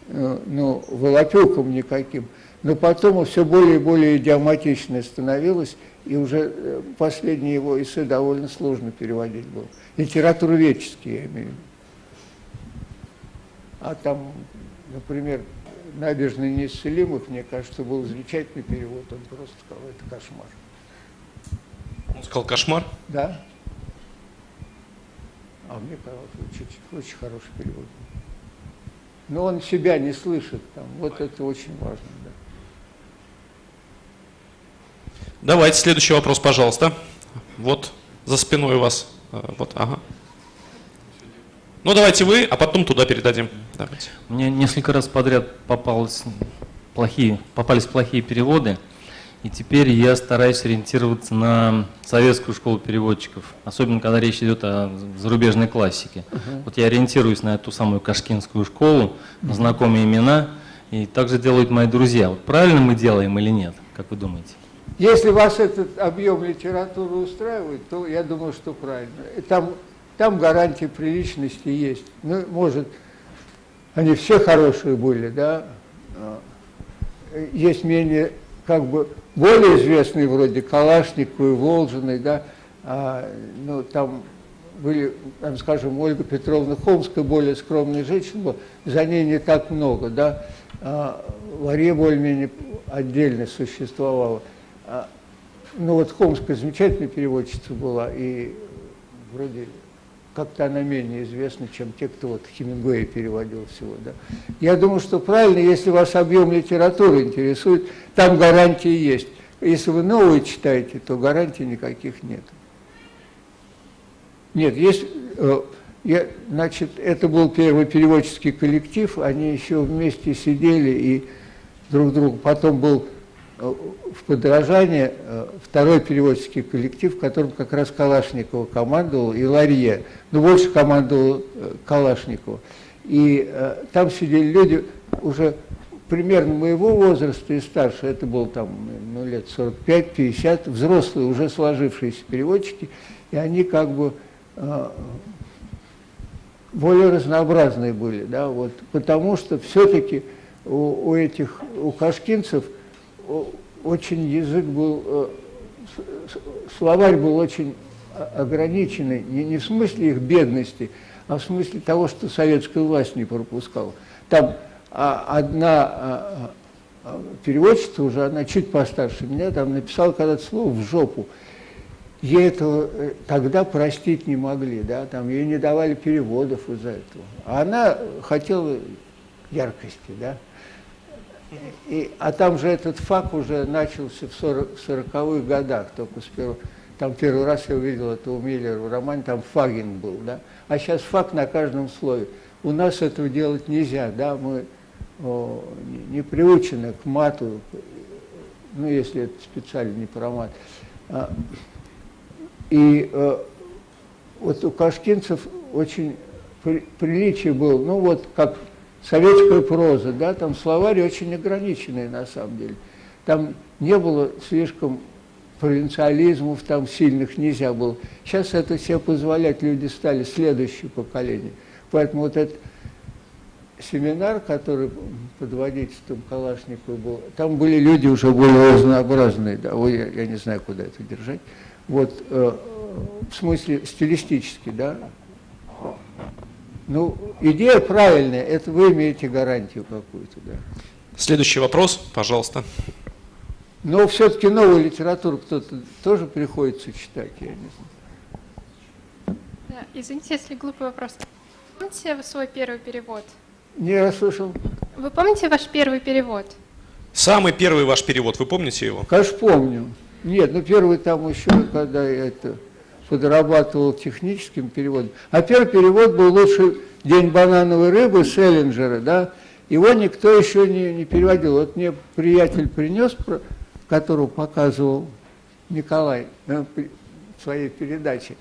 Speaker 2: э, ну, волопюком никаким, но потом все более и более идиоматичное становилось, и уже э, последние его эссе довольно сложно переводить было. Литературоведческие, я имею в виду. А там, например, «Набережные неисцелимых», мне кажется, был замечательный перевод, он просто сказал, это кошмар.
Speaker 1: Он сказал кошмар.
Speaker 2: Да? А мне казалось, очень, очень хороший перевод. Но он себя не слышит там. Вот это очень важно, да.
Speaker 1: Давайте следующий вопрос, пожалуйста. Вот за спиной у вас. э, Вот, ага. Ну давайте вы, а потом туда передадим. Давайте.
Speaker 4: Мне несколько раз подряд попалось плохие, попались плохие переводы, и теперь я стараюсь ориентироваться на советскую школу переводчиков, особенно когда речь идет о зарубежной классике. Вот я ориентируюсь на эту самую Кашкинскую школу, на знакомые имена, и также делают мои друзья. Вот правильно мы делаем или нет, как вы думаете?
Speaker 2: Если вас этот объем литературы устраивает, то я думаю, что правильно. Там, там гарантия приличности есть. Ну, может, они все хорошие были, да. А, Есть менее, как бы, более известные, вроде Калашниковой, Волжиной, да. А, ну, там были, там, скажем, Ольга Петровна Холмская, более скромная женщина за ней не так много, да. А, Лария более-менее отдельно существовала. А, ну вот Холмская замечательная переводчица была, и вроде как-то она менее известна, чем те, кто вот Хемингуэя переводил всего. Да. Я думаю, что правильно, если вас объем литературы интересует, там гарантии есть. Если вы новые читаете, то гарантий никаких нет. Нет, есть, э, я, значит, это был первый переводческий коллектив, они еще вместе сидели и друг другу. Потом был в подражание э, второй переводческий коллектив, в котором как раз Калашникова командовал и Ларье, но больше командовал э, Калашникова. И э, там сидели люди уже примерно моего возраста и старше, это было там ну, лет 45-50, взрослые, уже сложившиеся переводчики, и они как бы э, более разнообразные были, да, вот, потому что все-таки у, у этих, у кашкинцев очень язык был, э, словарь был очень о- ограниченный, не, не в смысле их бедности, а в смысле того, что советская власть не пропускала. Там а, одна а, а, переводчица уже, она чуть постарше меня, там написала когда-то слово «в жопу». Ей этого э, тогда простить не могли, да, там ей не давали переводов из-за этого. А она хотела яркости, да. И, а там же этот факт уже начался в 40 в 40-х годах, только с первого. там первый раз я увидел это у Миллера в романе, там фагин был, да, а сейчас фак на каждом слове. У нас этого делать нельзя, да, мы о, не, не приучены к мату, ну, если это специально не про мат. А, и э, вот у кашкинцев очень при, приличие было, ну, вот как советская проза, да, там словари очень ограниченные на самом деле. Там не было слишком провинциализмов там сильных нельзя было. Сейчас это все позволять люди стали, следующее поколение. Поэтому вот этот семинар, который под водительством Калашникова был, там были люди уже более разнообразные, да, ой, я, я не знаю, куда это держать. Вот, э, в смысле стилистически, да. Ну, идея правильная, это вы имеете гарантию какую-то, да.
Speaker 1: Следующий вопрос, пожалуйста.
Speaker 2: Но все-таки новую литературу кто-то тоже приходится читать, я не знаю.
Speaker 6: Да, извините, если глупый вопрос. Помните свой первый перевод?
Speaker 2: Не расслышал.
Speaker 6: Вы помните ваш первый перевод?
Speaker 1: Самый первый ваш перевод, вы помните его?
Speaker 2: Конечно, помню. Нет, ну первый там еще, когда я это подрабатывал техническим переводом. А первый перевод был лучший «День банановой рыбы» Селлинджера, да, его никто еще не, не переводил. Вот мне приятель принес которую показывал Николай в своей передаче.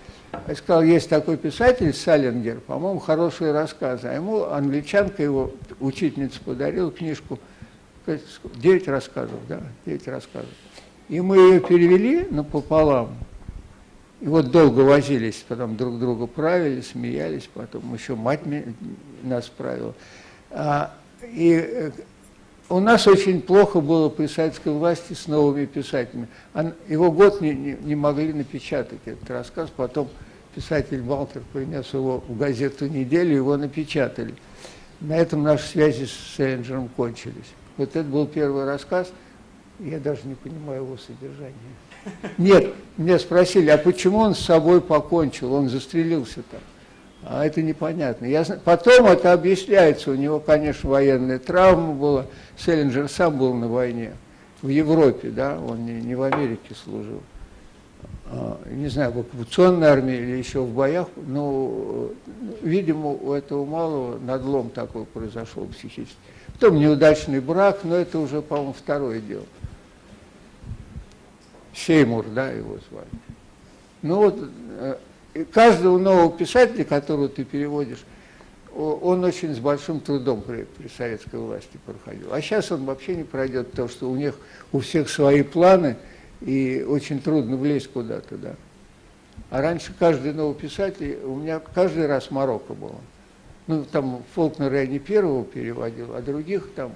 Speaker 2: Я сказал, есть такой писатель Салингер, по-моему, хорошие рассказы. А ему англичанка, его учительница подарила книжку, 9 рассказов, да, 9 рассказов. И мы ее перевели напополам. И вот долго возились, потом друг друга правили, смеялись, потом еще мать нас правила. А, и э, у нас очень плохо было при советской власти с новыми писателями. Его год не, не, не могли напечатать, этот рассказ. Потом писатель Балтер принес его в газету «Неделю», его напечатали. На этом наши связи с Селлинджером кончились. Вот это был первый рассказ, я даже не понимаю его содержание. Нет, меня спросили, а почему он с собой покончил, он застрелился там. А это непонятно. Я, потом это объясняется. У него, конечно, военная травма была. Селлинджер сам был на войне. В Европе, да, он не, не в Америке служил. А, не знаю, в оккупационной армии или еще в боях. Но, видимо, у этого малого надлом такой произошел психически. Потом неудачный брак, но это уже, по-моему, второе дело. Сеймур, да, его звали. Ну вот э, каждого нового писателя, которого ты переводишь, он очень с большим трудом при, при советской власти проходил. А сейчас он вообще не пройдет, потому что у них у всех свои планы, и очень трудно влезть куда-то, да. А раньше каждый новый писатель, у меня каждый раз Марокко было. Ну, там Фолкнера я не первого переводил, а других там,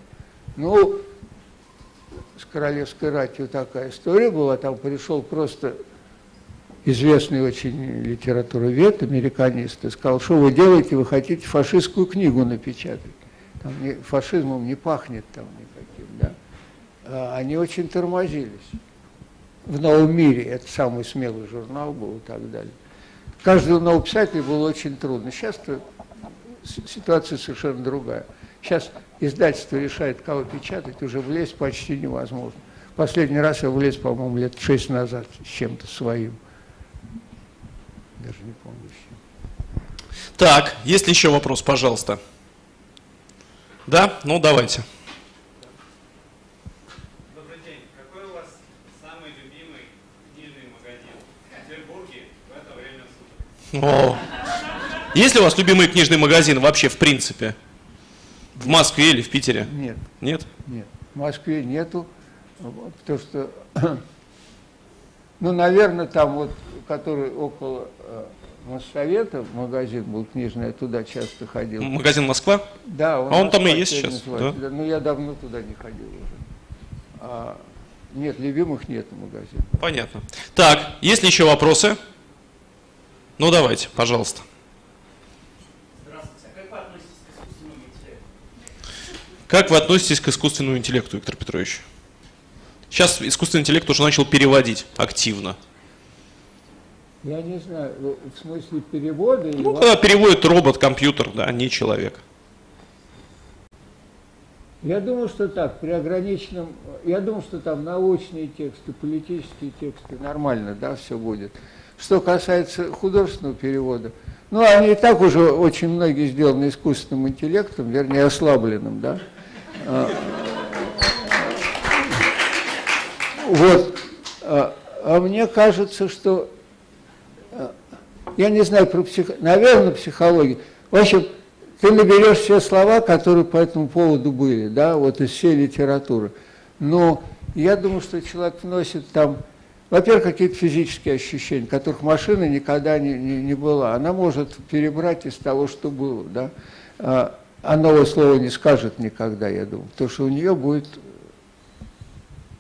Speaker 2: ну, с королевской ратью такая история была, там пришел просто известный очень литературовед, американист, и сказал, что вы делаете, вы хотите фашистскую книгу напечатать. Там не, фашизмом не пахнет там никаким, да. А они очень тормозились. В «Новом мире» это самый смелый журнал был и так далее. Каждому новому писателю было очень трудно. Сейчас ситуация совершенно другая. Сейчас издательство решает, кого печатать, уже влезть почти невозможно. Последний раз я влез, по-моему, лет шесть назад с чем-то своим даже не помню
Speaker 1: Так, есть ли еще вопрос, пожалуйста? Да? Ну, давайте.
Speaker 7: Добрый день. Какой у вас самый любимый книжный магазин в Петербурге в это время суток?
Speaker 1: О. Есть ли у вас любимый книжный магазин вообще, в принципе? В Москве или в Питере?
Speaker 2: Нет.
Speaker 1: Нет?
Speaker 2: Нет. В Москве нету, потому что, *clears throat* ну, наверное, там вот который около э, Моссовета, магазин был книжный, я туда часто ходил.
Speaker 1: Магазин Москва?
Speaker 2: Да.
Speaker 1: Он а он там и есть сейчас? Да?
Speaker 2: Да, но я давно туда не ходил уже. А, нет, любимых нет магазинов.
Speaker 1: Понятно. Так, есть ли еще вопросы? Ну давайте, пожалуйста.
Speaker 7: Здравствуйте. А как вы относитесь к искусственному интеллекту?
Speaker 1: Как вы относитесь к искусственному интеллекту, Виктор Петрович? Сейчас искусственный интеллект уже начал переводить активно.
Speaker 2: Я не знаю, в смысле перевода?
Speaker 1: Ну, когда переводит робот, компьютер, да, не человек.
Speaker 2: Я думаю, что так, при ограниченном, я думаю, что там научные тексты, политические тексты, нормально, да, все будет. Что касается художественного перевода, ну, они и так уже очень многие сделаны искусственным интеллектом, вернее, ослабленным, да. А, вот. А, а мне кажется, что а, я не знаю про психологию, наверное, психологию. В общем, ты наберешь все слова, которые по этому поводу были, да, вот из всей литературы. Но я думаю, что человек вносит там, во-первых, какие-то физические ощущения, которых машина никогда не, не, не была. Она может перебрать из того, что было, да. Новое слово не скажет никогда, я думаю, потому что у нее будет,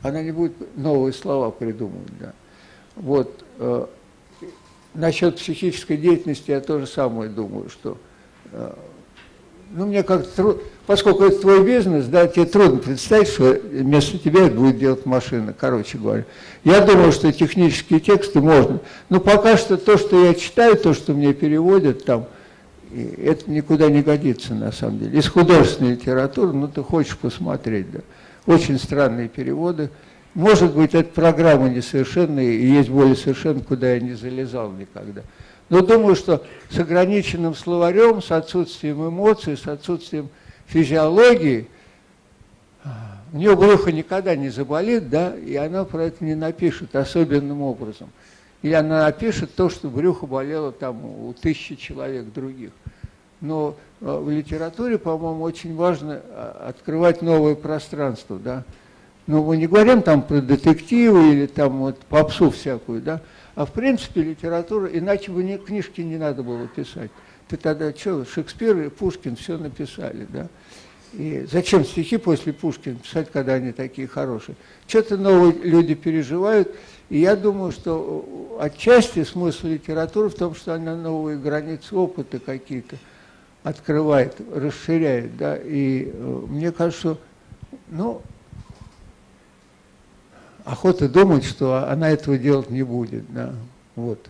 Speaker 2: она не будет новые слова придумывать, да. Вот. Э, насчет психической деятельности я тоже самое думаю, что э, ну, мне как-то трудно, поскольку это твой бизнес, да, тебе трудно представить, что вместо тебя это будет делать машина, короче говоря. Я думаю, что технические тексты можно, но пока что то, что я читаю, то, что мне переводят там, это никуда не годится, на самом деле. Из художественной литературы, ну, ты хочешь посмотреть, да. Очень странные переводы. Может быть, эта программа несовершенная, и есть более совершенная, куда я не залезал никогда. Но думаю, что с ограниченным словарем, с отсутствием эмоций, с отсутствием физиологии, у нее брюхо никогда не заболит, да, и она про это не напишет особенным образом. Или она напишет то, что брюхо болело там у тысячи человек других. Но э, в литературе, по-моему, очень важно а, открывать новое пространство, да. Но мы не говорим там про детективы или там вот попсу всякую, да, а в принципе литература, иначе бы ни, книжки не надо было писать. Ты тогда что, Шекспир и Пушкин все написали, да? И зачем стихи после Пушкина писать, когда они такие хорошие? Что-то новые люди переживают, и я думаю, что отчасти смысл литературы в том, что она новые границы опыта какие-то открывает, расширяет, да, и э, мне кажется, ну, охота думать, что она этого делать не будет. Да? Вот.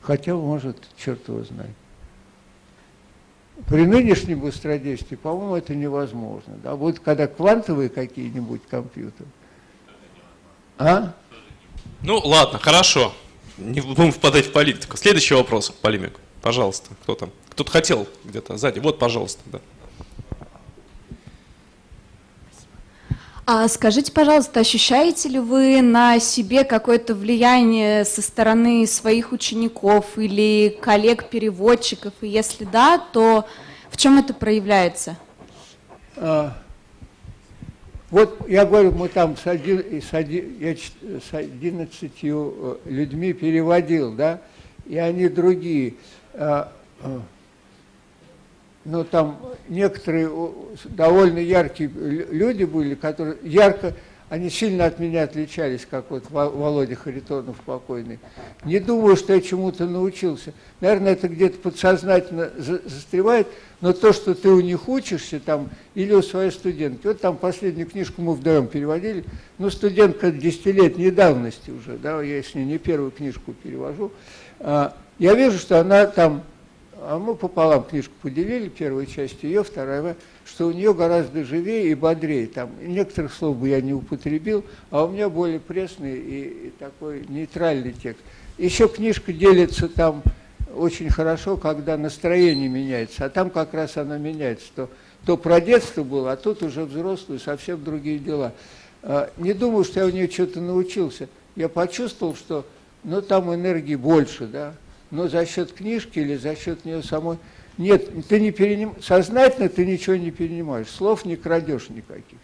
Speaker 2: Хотя, может, черт его знает. При нынешнем быстродействии, по-моему, это невозможно. Да? Вот когда квантовые какие-нибудь компьютеры.
Speaker 1: А? Ну, ладно, хорошо. Не будем впадать в политику. Следующий вопрос, полемик. Пожалуйста, кто там? Кто-то хотел где-то сзади. Вот, пожалуйста, да.
Speaker 8: А скажите, пожалуйста, ощущаете ли вы на себе какое-то влияние со стороны своих учеников или коллег-переводчиков? И если да, то в чем это проявляется? А,
Speaker 2: вот я говорю, мы там с, один, с, один, я с 11 э, людьми переводил, да, и они другие. А, а, но там некоторые довольно яркие люди были, которые ярко, они сильно от меня отличались, как вот Володя Харитонов покойный. Не думаю, что я чему-то научился. Наверное, это где-то подсознательно застревает, но то, что ты у них учишься, там, или у своей студентки. Вот там последнюю книжку мы вдвоем переводили, ну, студентка десятилетней давности уже, да, я с ней не первую книжку перевожу. А, я вижу, что она там а мы пополам книжку поделили, первая часть ее, вторая, что у нее гораздо живее и бодрее. Там некоторых слов бы я не употребил, а у меня более пресный и, и такой нейтральный текст. Еще книжка делится там очень хорошо, когда настроение меняется, а там как раз она меняется. То, то про детство было, а тут уже взрослые, совсем другие дела. А, не думаю, что я у нее что-то научился. Я почувствовал, что ну, там энергии больше, да, но за счет книжки или за счет нее самой. Нет, ты не переним... сознательно ты ничего не перенимаешь, слов не крадешь никаких.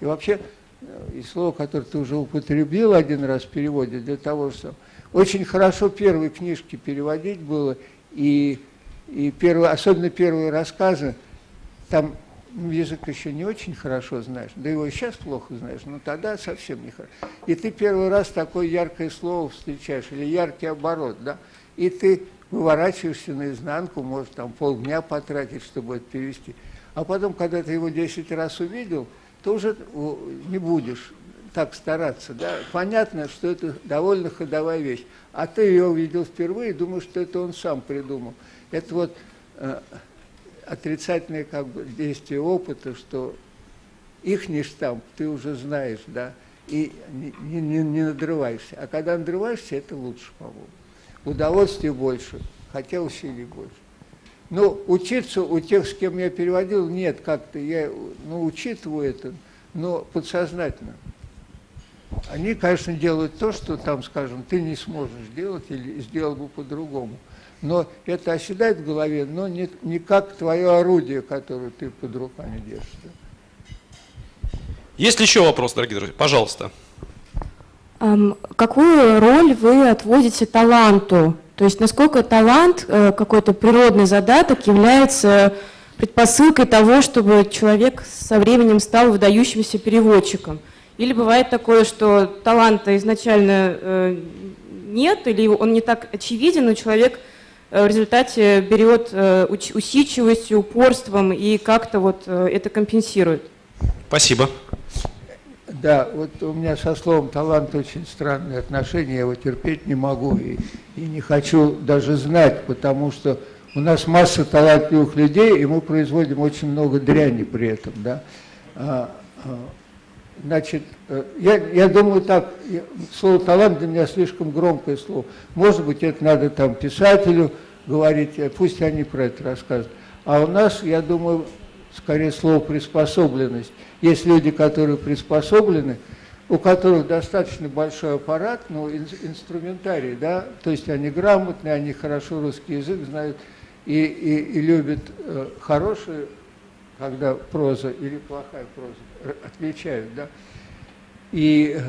Speaker 2: И вообще, э, и слово, которое ты уже употребил один раз в переводе, для того, что очень хорошо первые книжки переводить было, и, и первые, особенно первые рассказы, там язык еще не очень хорошо знаешь, да его и сейчас плохо знаешь, но тогда совсем не хорошо. И ты первый раз такое яркое слово встречаешь, или яркий оборот, да, и ты выворачиваешься наизнанку, может, там полдня потратить, чтобы это перевести. А потом, когда ты его 10 раз увидел, то уже не будешь так стараться. Да? Понятно, что это довольно ходовая вещь. А ты ее увидел впервые и думаешь, что это он сам придумал. Это вот э, отрицательное как бы, действие опыта, что их не штамп ты уже знаешь, да, и не, не, не надрываешься. А когда надрываешься, это лучше, по-моему. Удовольствия больше, хотя усилий больше. Но учиться у тех, с кем я переводил, нет, как-то я ну, учитываю это, но подсознательно. Они, конечно, делают то, что там, скажем, ты не сможешь делать или сделал бы по-другому. Но это оседает в голове, но не, не как твое орудие, которое ты под руками держишь.
Speaker 1: Есть ли еще вопрос, дорогие друзья? Пожалуйста.
Speaker 9: Какую роль вы отводите таланту? То есть насколько талант, э, какой-то природный задаток является предпосылкой того, чтобы человек со временем стал выдающимся переводчиком? Или бывает такое, что таланта изначально э, нет, или он не так очевиден, но человек э, в результате берет усидчивостью, упорством и как-то вот это компенсирует?
Speaker 1: Спасибо.
Speaker 2: Да, вот у меня со словом талант очень странные отношения, я его терпеть не могу и, и не хочу даже знать, потому что у нас масса талантливых людей, и мы производим очень много дряни при этом, да. А, а, значит, э, я, я думаю так, слово талант для меня слишком громкое слово. Может быть, это надо там писателю говорить, э, пусть они про это расскажут. А у нас, я думаю, скорее слово приспособленность. Есть люди, которые приспособлены, у которых достаточно большой аппарат, ну, инструментарий, да, то есть они грамотные, они хорошо русский язык знают и, и, и любят э, хорошую, когда проза или плохая проза, отличают, да. И э,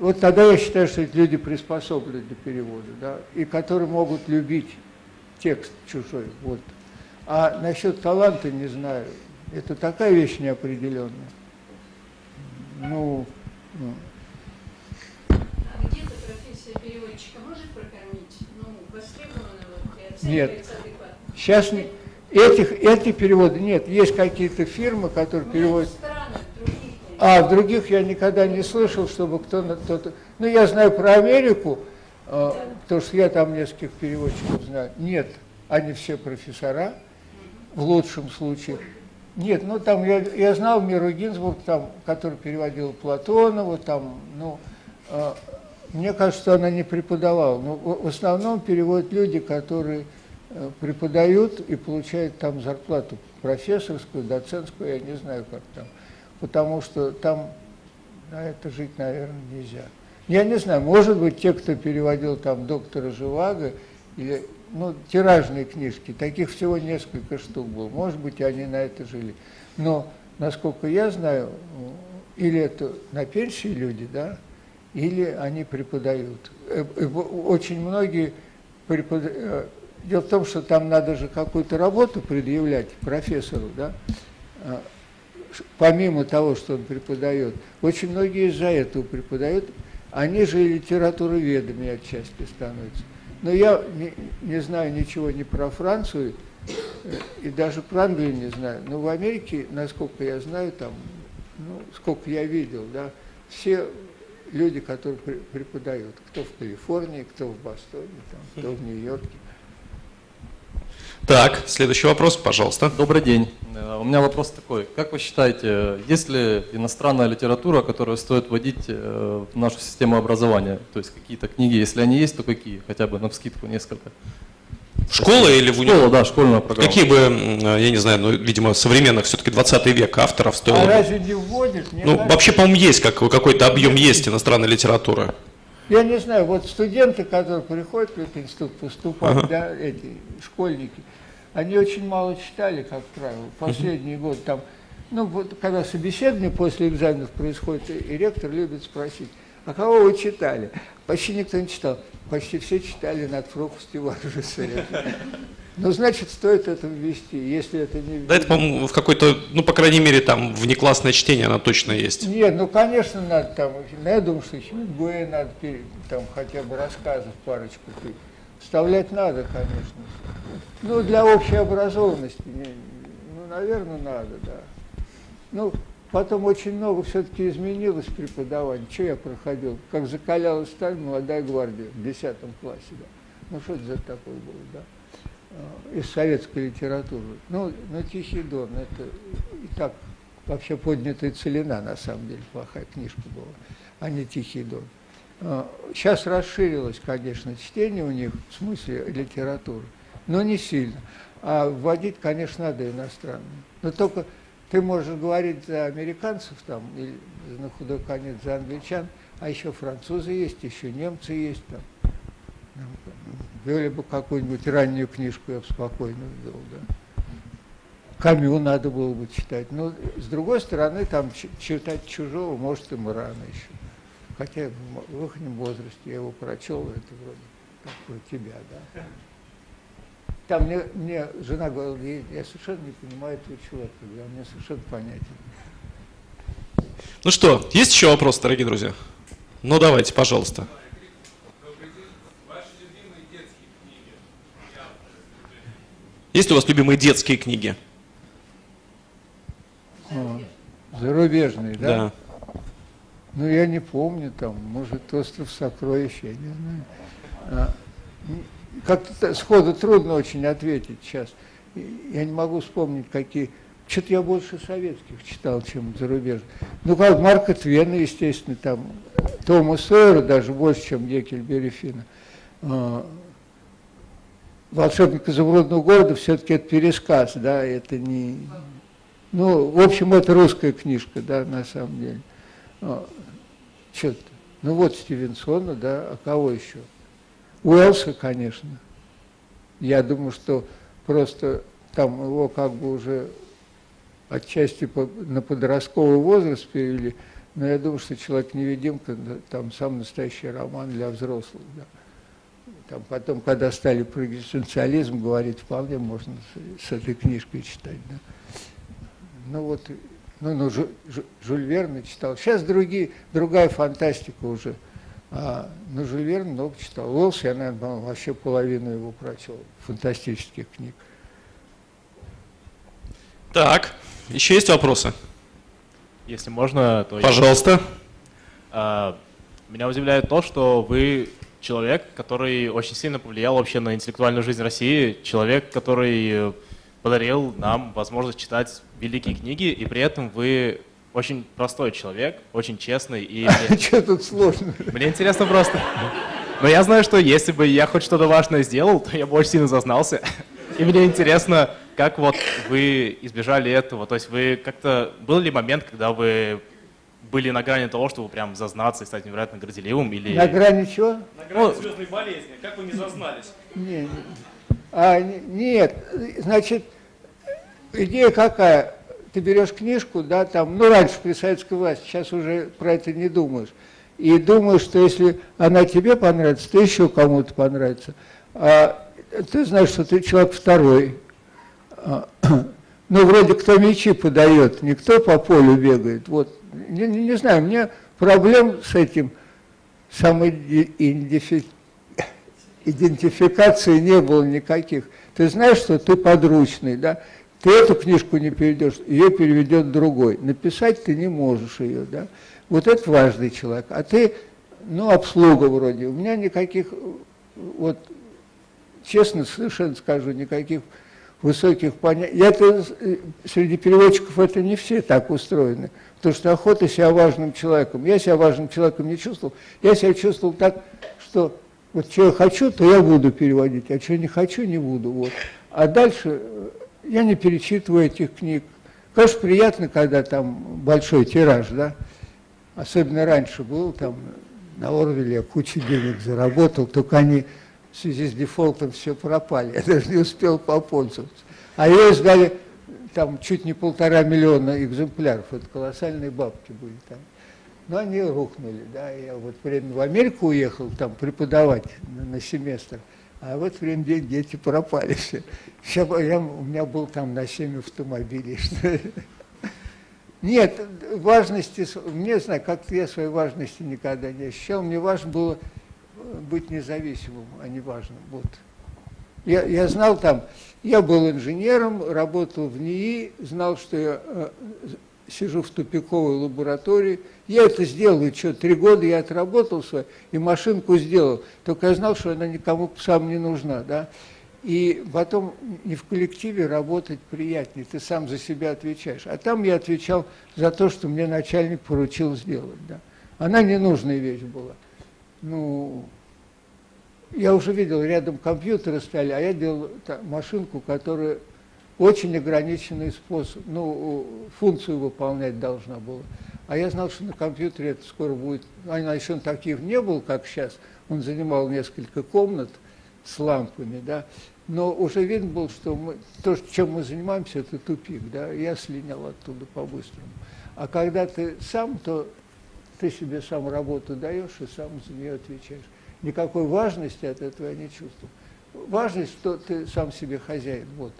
Speaker 2: вот тогда я считаю, что эти люди приспособлены для перевода, да, и которые могут любить текст чужой, вот. А насчет таланта не знаю, это такая вещь неопределенная. Ну, ну.
Speaker 10: А где-то профессия переводчика может прокормить? Ну, востребована вот,
Speaker 2: Нет. Сейчас не, этих, эти переводы нет. Есть какие-то фирмы, которые ну, переводят.
Speaker 10: Страны,
Speaker 2: а в других я никогда не слышал, чтобы кто-то... Кто ну, я знаю про Америку, э, потому что я там нескольких переводчиков знаю. Нет, они все профессора, в лучшем случае. Нет, ну там я, я знал Миру Гинзбург, там, который переводил Платонова, там, ну, э, мне кажется, она не преподавала. Но в, в основном переводят люди, которые э, преподают и получают там зарплату профессорскую, доцентскую, я не знаю, как там. Потому что там на это жить, наверное, нельзя. Я не знаю, может быть, те, кто переводил там доктора Живаго или ну, тиражные книжки, таких всего несколько штук было. Может быть, они на это жили. Но, насколько я знаю, или это на пенсии люди, да, или они преподают. Э, э, очень многие преподают. Э, дело в том, что там надо же какую-то работу предъявлять профессору, да, помимо того, что он преподает. Очень многие из-за этого преподают. Они же и литературоведами отчасти становятся. Но я не, не знаю ничего ни про Францию, и даже про Англию не знаю. Но в Америке, насколько я знаю, там, ну, сколько я видел, да, все люди, которые преподают, кто в Калифорнии, кто в Бостоне, там, кто в Нью-Йорке.
Speaker 1: Так, следующий вопрос, пожалуйста.
Speaker 4: Добрый день. Э, у меня вопрос такой. Как вы считаете, есть ли иностранная литература, которую стоит вводить э, в нашу систему образования? То есть какие-то книги, если они есть, то какие? Хотя бы на скидку несколько.
Speaker 1: Школа или в
Speaker 4: университете? Школа, да, школьная программа.
Speaker 1: Какие бы, я не знаю, ну, видимо, современных, все-таки 20 век авторов стоило
Speaker 2: А разве не вводит?
Speaker 1: Не ну, вообще, по-моему, есть как, какой-то объем есть иностранной литературы.
Speaker 2: Я не знаю, вот студенты, которые приходят в этот институт поступать, ага. да, эти школьники, они очень мало читали, как правило. Последний год там, ну вот когда собеседование после экзаменов происходит, и ректор любит спросить, а кого вы читали? Почти никто не читал. Почти все читали над Фрохусти Варжесаря. *laughs* Ну, значит, стоит это ввести, если это не...
Speaker 1: Да, это, по-моему, в какой-то, ну, по крайней мере, там, внеклассное чтение, оно точно есть.
Speaker 2: Нет, ну, конечно, надо там, я думаю, что Хемингуэя надо, там, хотя бы рассказов парочку вставлять надо, конечно. Ну, для общей образованности, ну, наверное, надо, да. Ну, потом очень много все-таки изменилось преподавание. Что я проходил? Как закалялась сталь молодая гвардия в 10 классе, да. Ну, что это за такое было, да? А, из советской литературы. Ну, ну Тихий Дон, это и так вообще поднятая целина, на самом деле, плохая книжка была, а не «Тихий дон». Сейчас расширилось, конечно, чтение у них, в смысле литературы, но не сильно. А вводить, конечно, надо иностранные. Но только ты можешь говорить за американцев там, или на худой конец за англичан, а еще французы есть, еще немцы есть там. Вели бы какую-нибудь раннюю книжку, я бы спокойно ввел, да. Камю надо было бы читать. Но, с другой стороны, там читать чужого, может, им рано еще. Хотя в их возрасте я его прочел, это вроде как про тебя, да. Там мне, мне жена говорила, я, я совершенно не понимаю этого человека, я мне совершенно понятен.
Speaker 1: Ну что, есть еще вопрос, дорогие друзья? Ну давайте, пожалуйста. Есть у вас любимые детские книги?
Speaker 2: О, зарубежные, да?
Speaker 1: Да.
Speaker 2: Ну, я не помню, там, может, «Остров сокровищ», я не знаю. А, как-то сходу трудно очень ответить сейчас. Я не могу вспомнить, какие... Что-то я больше советских читал, чем зарубежных. Ну, как Марка Твена, естественно, там, Тома Сойера даже больше, чем Геккельбери Фина. А, «Волшебник изумрудного города» все-таки это пересказ, да, это не... Ну, в общем, это русская книжка, да, на самом деле. Что-то. Ну вот Стивенсона, да, а кого еще? Уэлса, конечно. Я думаю, что просто там его как бы уже отчасти на подростковый возраст перевели, но я думаю, что «Человек-невидимка» там сам настоящий роман для взрослых. Да. Там потом, когда стали про экзистенциализм говорить, вполне можно с этой книжкой читать. Да. Ну вот, ну, ну Жюль Верна читал. Сейчас другие, другая фантастика уже. А, ну, Жюль Верн много читал. Уэллс, я, наверное, вообще половину его прочел, фантастических книг.
Speaker 1: Так, еще есть вопросы?
Speaker 11: Если можно, то...
Speaker 1: Пожалуйста.
Speaker 11: А, меня удивляет то, что вы человек, который очень сильно повлиял вообще на интеллектуальную жизнь России, человек, который подарил нам возможность читать великие книги, и при этом вы очень простой человек, очень честный. И *laughs*
Speaker 2: мне... Что тут сложно?
Speaker 11: Мне интересно просто. Но я знаю, что если бы я хоть что-то важное сделал, то я бы очень сильно зазнался. И мне интересно, как вот вы избежали этого? То есть вы как-то... Был ли момент, когда вы были на грани того, чтобы прям зазнаться и стать невероятно горделивым? Или...
Speaker 2: На грани чего?
Speaker 7: На грани ну, звездной болезни. Как вы не зазнались?
Speaker 2: Не, не. А, нет, значит, идея какая? ты берешь книжку, да, там, ну, раньше при советской власти, сейчас уже про это не думаешь. И думаешь, что если она тебе понравится, то еще кому-то понравится. А ты знаешь, что ты человек второй. А, *clears throat* ну, вроде кто мячи подает, никто по полю бегает. Вот, не, не, не знаю, мне проблем с этим самоидентификации *clears throat* не было никаких. Ты знаешь, что ты подручный, да? Ты эту книжку не переведешь, ее переведет другой. Написать ты не можешь ее, да. Вот это важный человек. А ты, ну, обслуга вроде. У меня никаких, вот, честно совершенно скажу, никаких высоких понятий. Я это, среди переводчиков это не все так устроены. Потому что охота себя важным человеком. Я себя важным человеком не чувствовал. Я себя чувствовал так, что вот что я хочу, то я буду переводить, а что не хочу, не буду. Вот. А дальше я не перечитываю этих книг. Конечно, приятно, когда там большой тираж, да. Особенно раньше был, там на Орвеле кучу денег заработал, только они в связи с дефолтом все пропали. Я даже не успел попользоваться. А ее издали там чуть не полтора миллиона экземпляров. Это колоссальные бабки были там. Но они рухнули, да. Я вот в Америку уехал там преподавать на, на семестр. А в это время дети пропали все. Сейчас я, у меня был там на 7 автомобилей. *laughs* Нет, важности, не знаю, как-то я своей важности никогда не ощущал. Мне важно было быть независимым, а не важным. Вот. Я, я знал там, я был инженером, работал в НИИ, знал, что я э, сижу в тупиковой лаборатории. Я это сделал, и что, три года я отработал свою, и машинку сделал. Только я знал, что она никому сам не нужна, да. И потом не в коллективе работать приятнее, ты сам за себя отвечаешь. А там я отвечал за то, что мне начальник поручил сделать. Да. Она ненужная вещь была. Ну, я уже видел, рядом компьютеры стояли, а я делал машинку, которая очень ограниченный способ, ну, функцию выполнять должна была. А я знал, что на компьютере это скоро будет, а еще таких не было, как сейчас. Он занимал несколько комнат с лампами, да, но уже видно было, что мы, то, чем мы занимаемся, это тупик, да, я слинял оттуда по-быстрому. А когда ты сам, то ты себе сам работу даешь и сам за нее отвечаешь. Никакой важности от этого я не чувствую. Важность, что ты сам себе хозяин, вот.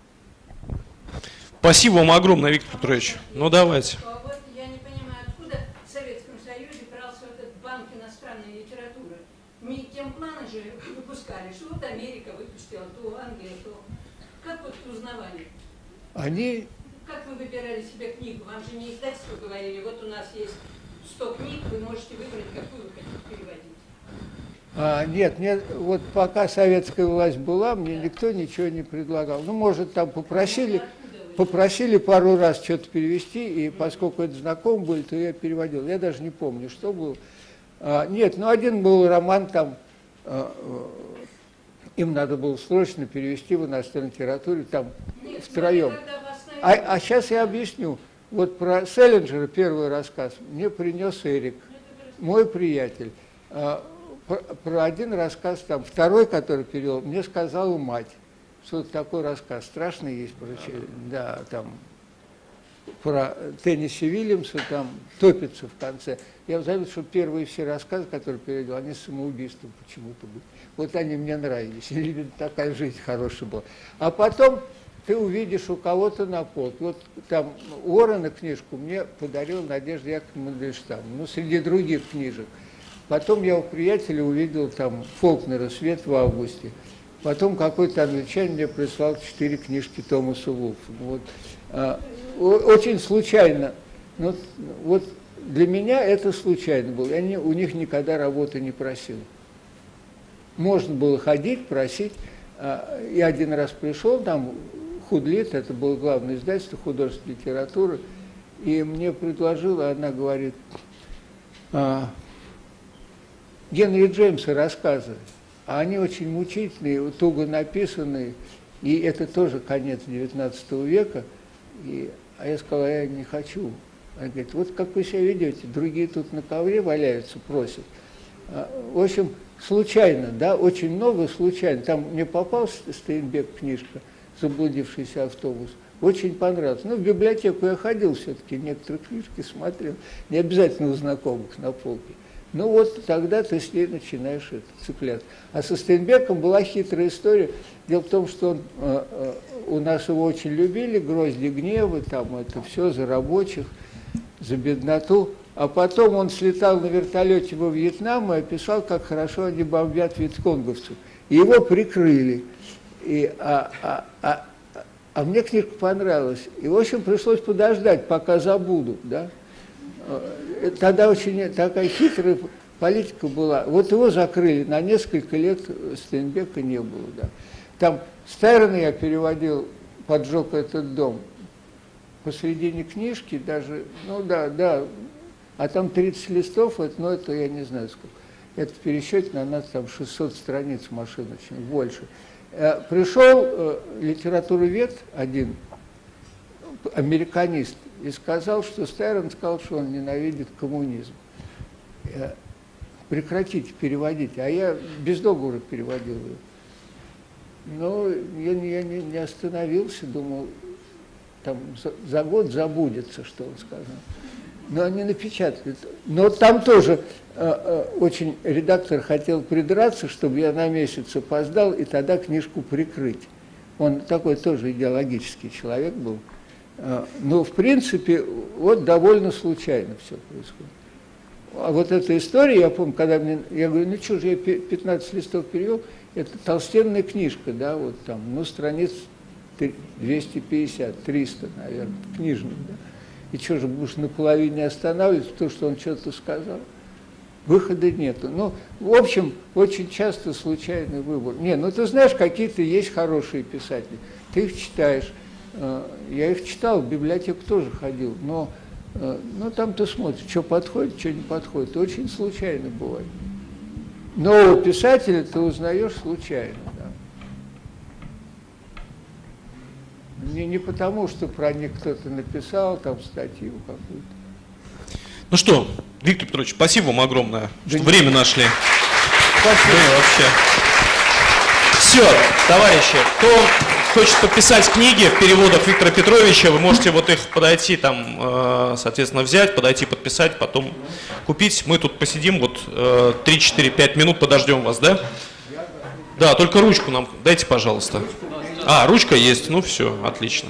Speaker 1: Спасибо вам огромное, Виктор Петрович. Ну, давайте.
Speaker 10: А вот я не понимаю, откуда в Советском Союзе брался вот этот банк иностранной литературы. Не тем планы же выпускали, что вот Америка выпустила, то Англия, то... Как вот узнавали?
Speaker 2: Они...
Speaker 10: Как вы выбирали себе книгу? Вам же не издательство говорили, вот у нас есть 100 книг, вы можете выбрать, какую вы хотите переводить.
Speaker 2: А, нет, нет, вот пока советская власть была, мне никто ничего не предлагал. Ну, может, там попросили, попросили пару раз что-то перевести, и поскольку это знаком был, то я переводил. Я даже не помню, что было. А, нет, ну, один был роман там, им надо было срочно перевести в иностранной литературе, там нет, втроем. А, а сейчас я объясню. Вот про Селлинджера первый рассказ мне принес Эрик, мой приятель. А, про, про один рассказ, там, второй, который перевел, мне сказала мать, что такой рассказ, страшный есть, про, да, там, про Тенниси Вильямса, там, топится в конце. Я заметил, что первые все рассказы, которые перевел, они самоубийством почему-то были. Вот они мне нравились, *laughs* или такая жизнь хорошая была. А потом ты увидишь у кого-то на полке. Вот там Уоррена книжку мне подарил Надежда Яковлевна Мандельштам, ну, среди других книжек – Потом я у приятеля увидел там Фолкнера «Свет в августе». Потом какой-то англичанин мне прислал четыре книжки Томаса Вулфа. Вот. А, очень случайно. Но, вот для меня это случайно было. Я не, у них никогда работы не просил. Можно было ходить, просить. А, я один раз пришел, там Худлит, это было главное издательство художественной литературы, и мне предложила, она говорит, а, Генри Джеймса рассказы, а они очень мучительные, туго написанные, и это тоже конец XIX века. И, а я сказал, я не хочу. Она говорит, вот как вы себя ведете, другие тут на ковре валяются, просят. А, в общем, случайно, да, очень много случайно. Там мне попался Стейнбек книжка «Заблудившийся автобус». Очень понравилось. Ну, в библиотеку я ходил все-таки, некоторые книжки смотрел, не обязательно у знакомых на полке. Ну вот тогда ты с ней начинаешь это, цепляться. А со Стейнбеком была хитрая история. Дело в том, что он, э, э, у нас его очень любили, грозди гнева, там это все за рабочих, за бедноту. А потом он слетал на вертолете во Вьетнам и описал, как хорошо они бомбят вьетконговцев. И его прикрыли. И, а, а, а, а мне книжка понравилась. И, в общем, пришлось подождать, пока забудут, да. Э, тогда очень такая хитрая политика была. Вот его закрыли, на несколько лет Стейнбека не было. Да. Там Стерна я переводил, поджег этот дом. Посредине книжки даже, ну да, да, а там 30 листов, это, ну это я не знаю сколько. Это в пересчете на нас там 600 страниц машиночных, больше. Э, пришел э, литературовед один, американист, и сказал, что Стайрон сказал, что он ненавидит коммунизм. Прекратите переводить. А я без договора переводил его. Но я, я не, не остановился, думал, там за, за год забудется, что он сказал. Но они напечатали. Но там тоже э, э, очень редактор хотел придраться, чтобы я на месяц опоздал, и тогда книжку прикрыть. Он такой тоже идеологический человек был. А, Но, в принципе, вот довольно случайно все происходит. А вот эта история, я помню, когда мне, я говорю, ну что же, я 15 листов перевел, это толстенная книжка, да, вот там, ну, страниц 250, 300, наверное, книжных, да. И что же, будешь наполовине останавливаться, то, что он что-то сказал? выхода нету. Ну, в общем, очень часто случайный выбор. Не, ну ты знаешь, какие-то есть хорошие писатели, ты их читаешь. Э, я их читал, в библиотеку тоже ходил, но э, ну, там ты смотришь, что подходит, что не подходит. Очень случайно бывает. Нового писателя ты узнаешь случайно. Да. Не, не потому, что про них кто-то написал там статью какую-то.
Speaker 1: Ну что, Виктор Петрович, спасибо вам огромное,
Speaker 2: Да
Speaker 1: что
Speaker 2: не-
Speaker 1: время нашли.
Speaker 2: Спасибо.
Speaker 1: Блин, вообще. Все, товарищи, кто хочет подписать книги в переводах Виктора Петровича, вы можете вот их подойти там, э, соответственно, взять, подойти, подписать, потом купить. Мы тут посидим вот э, 3-4-5 минут, подождем вас, да? Да, только ручку нам дайте, пожалуйста. А, ручка есть, ну все, отлично.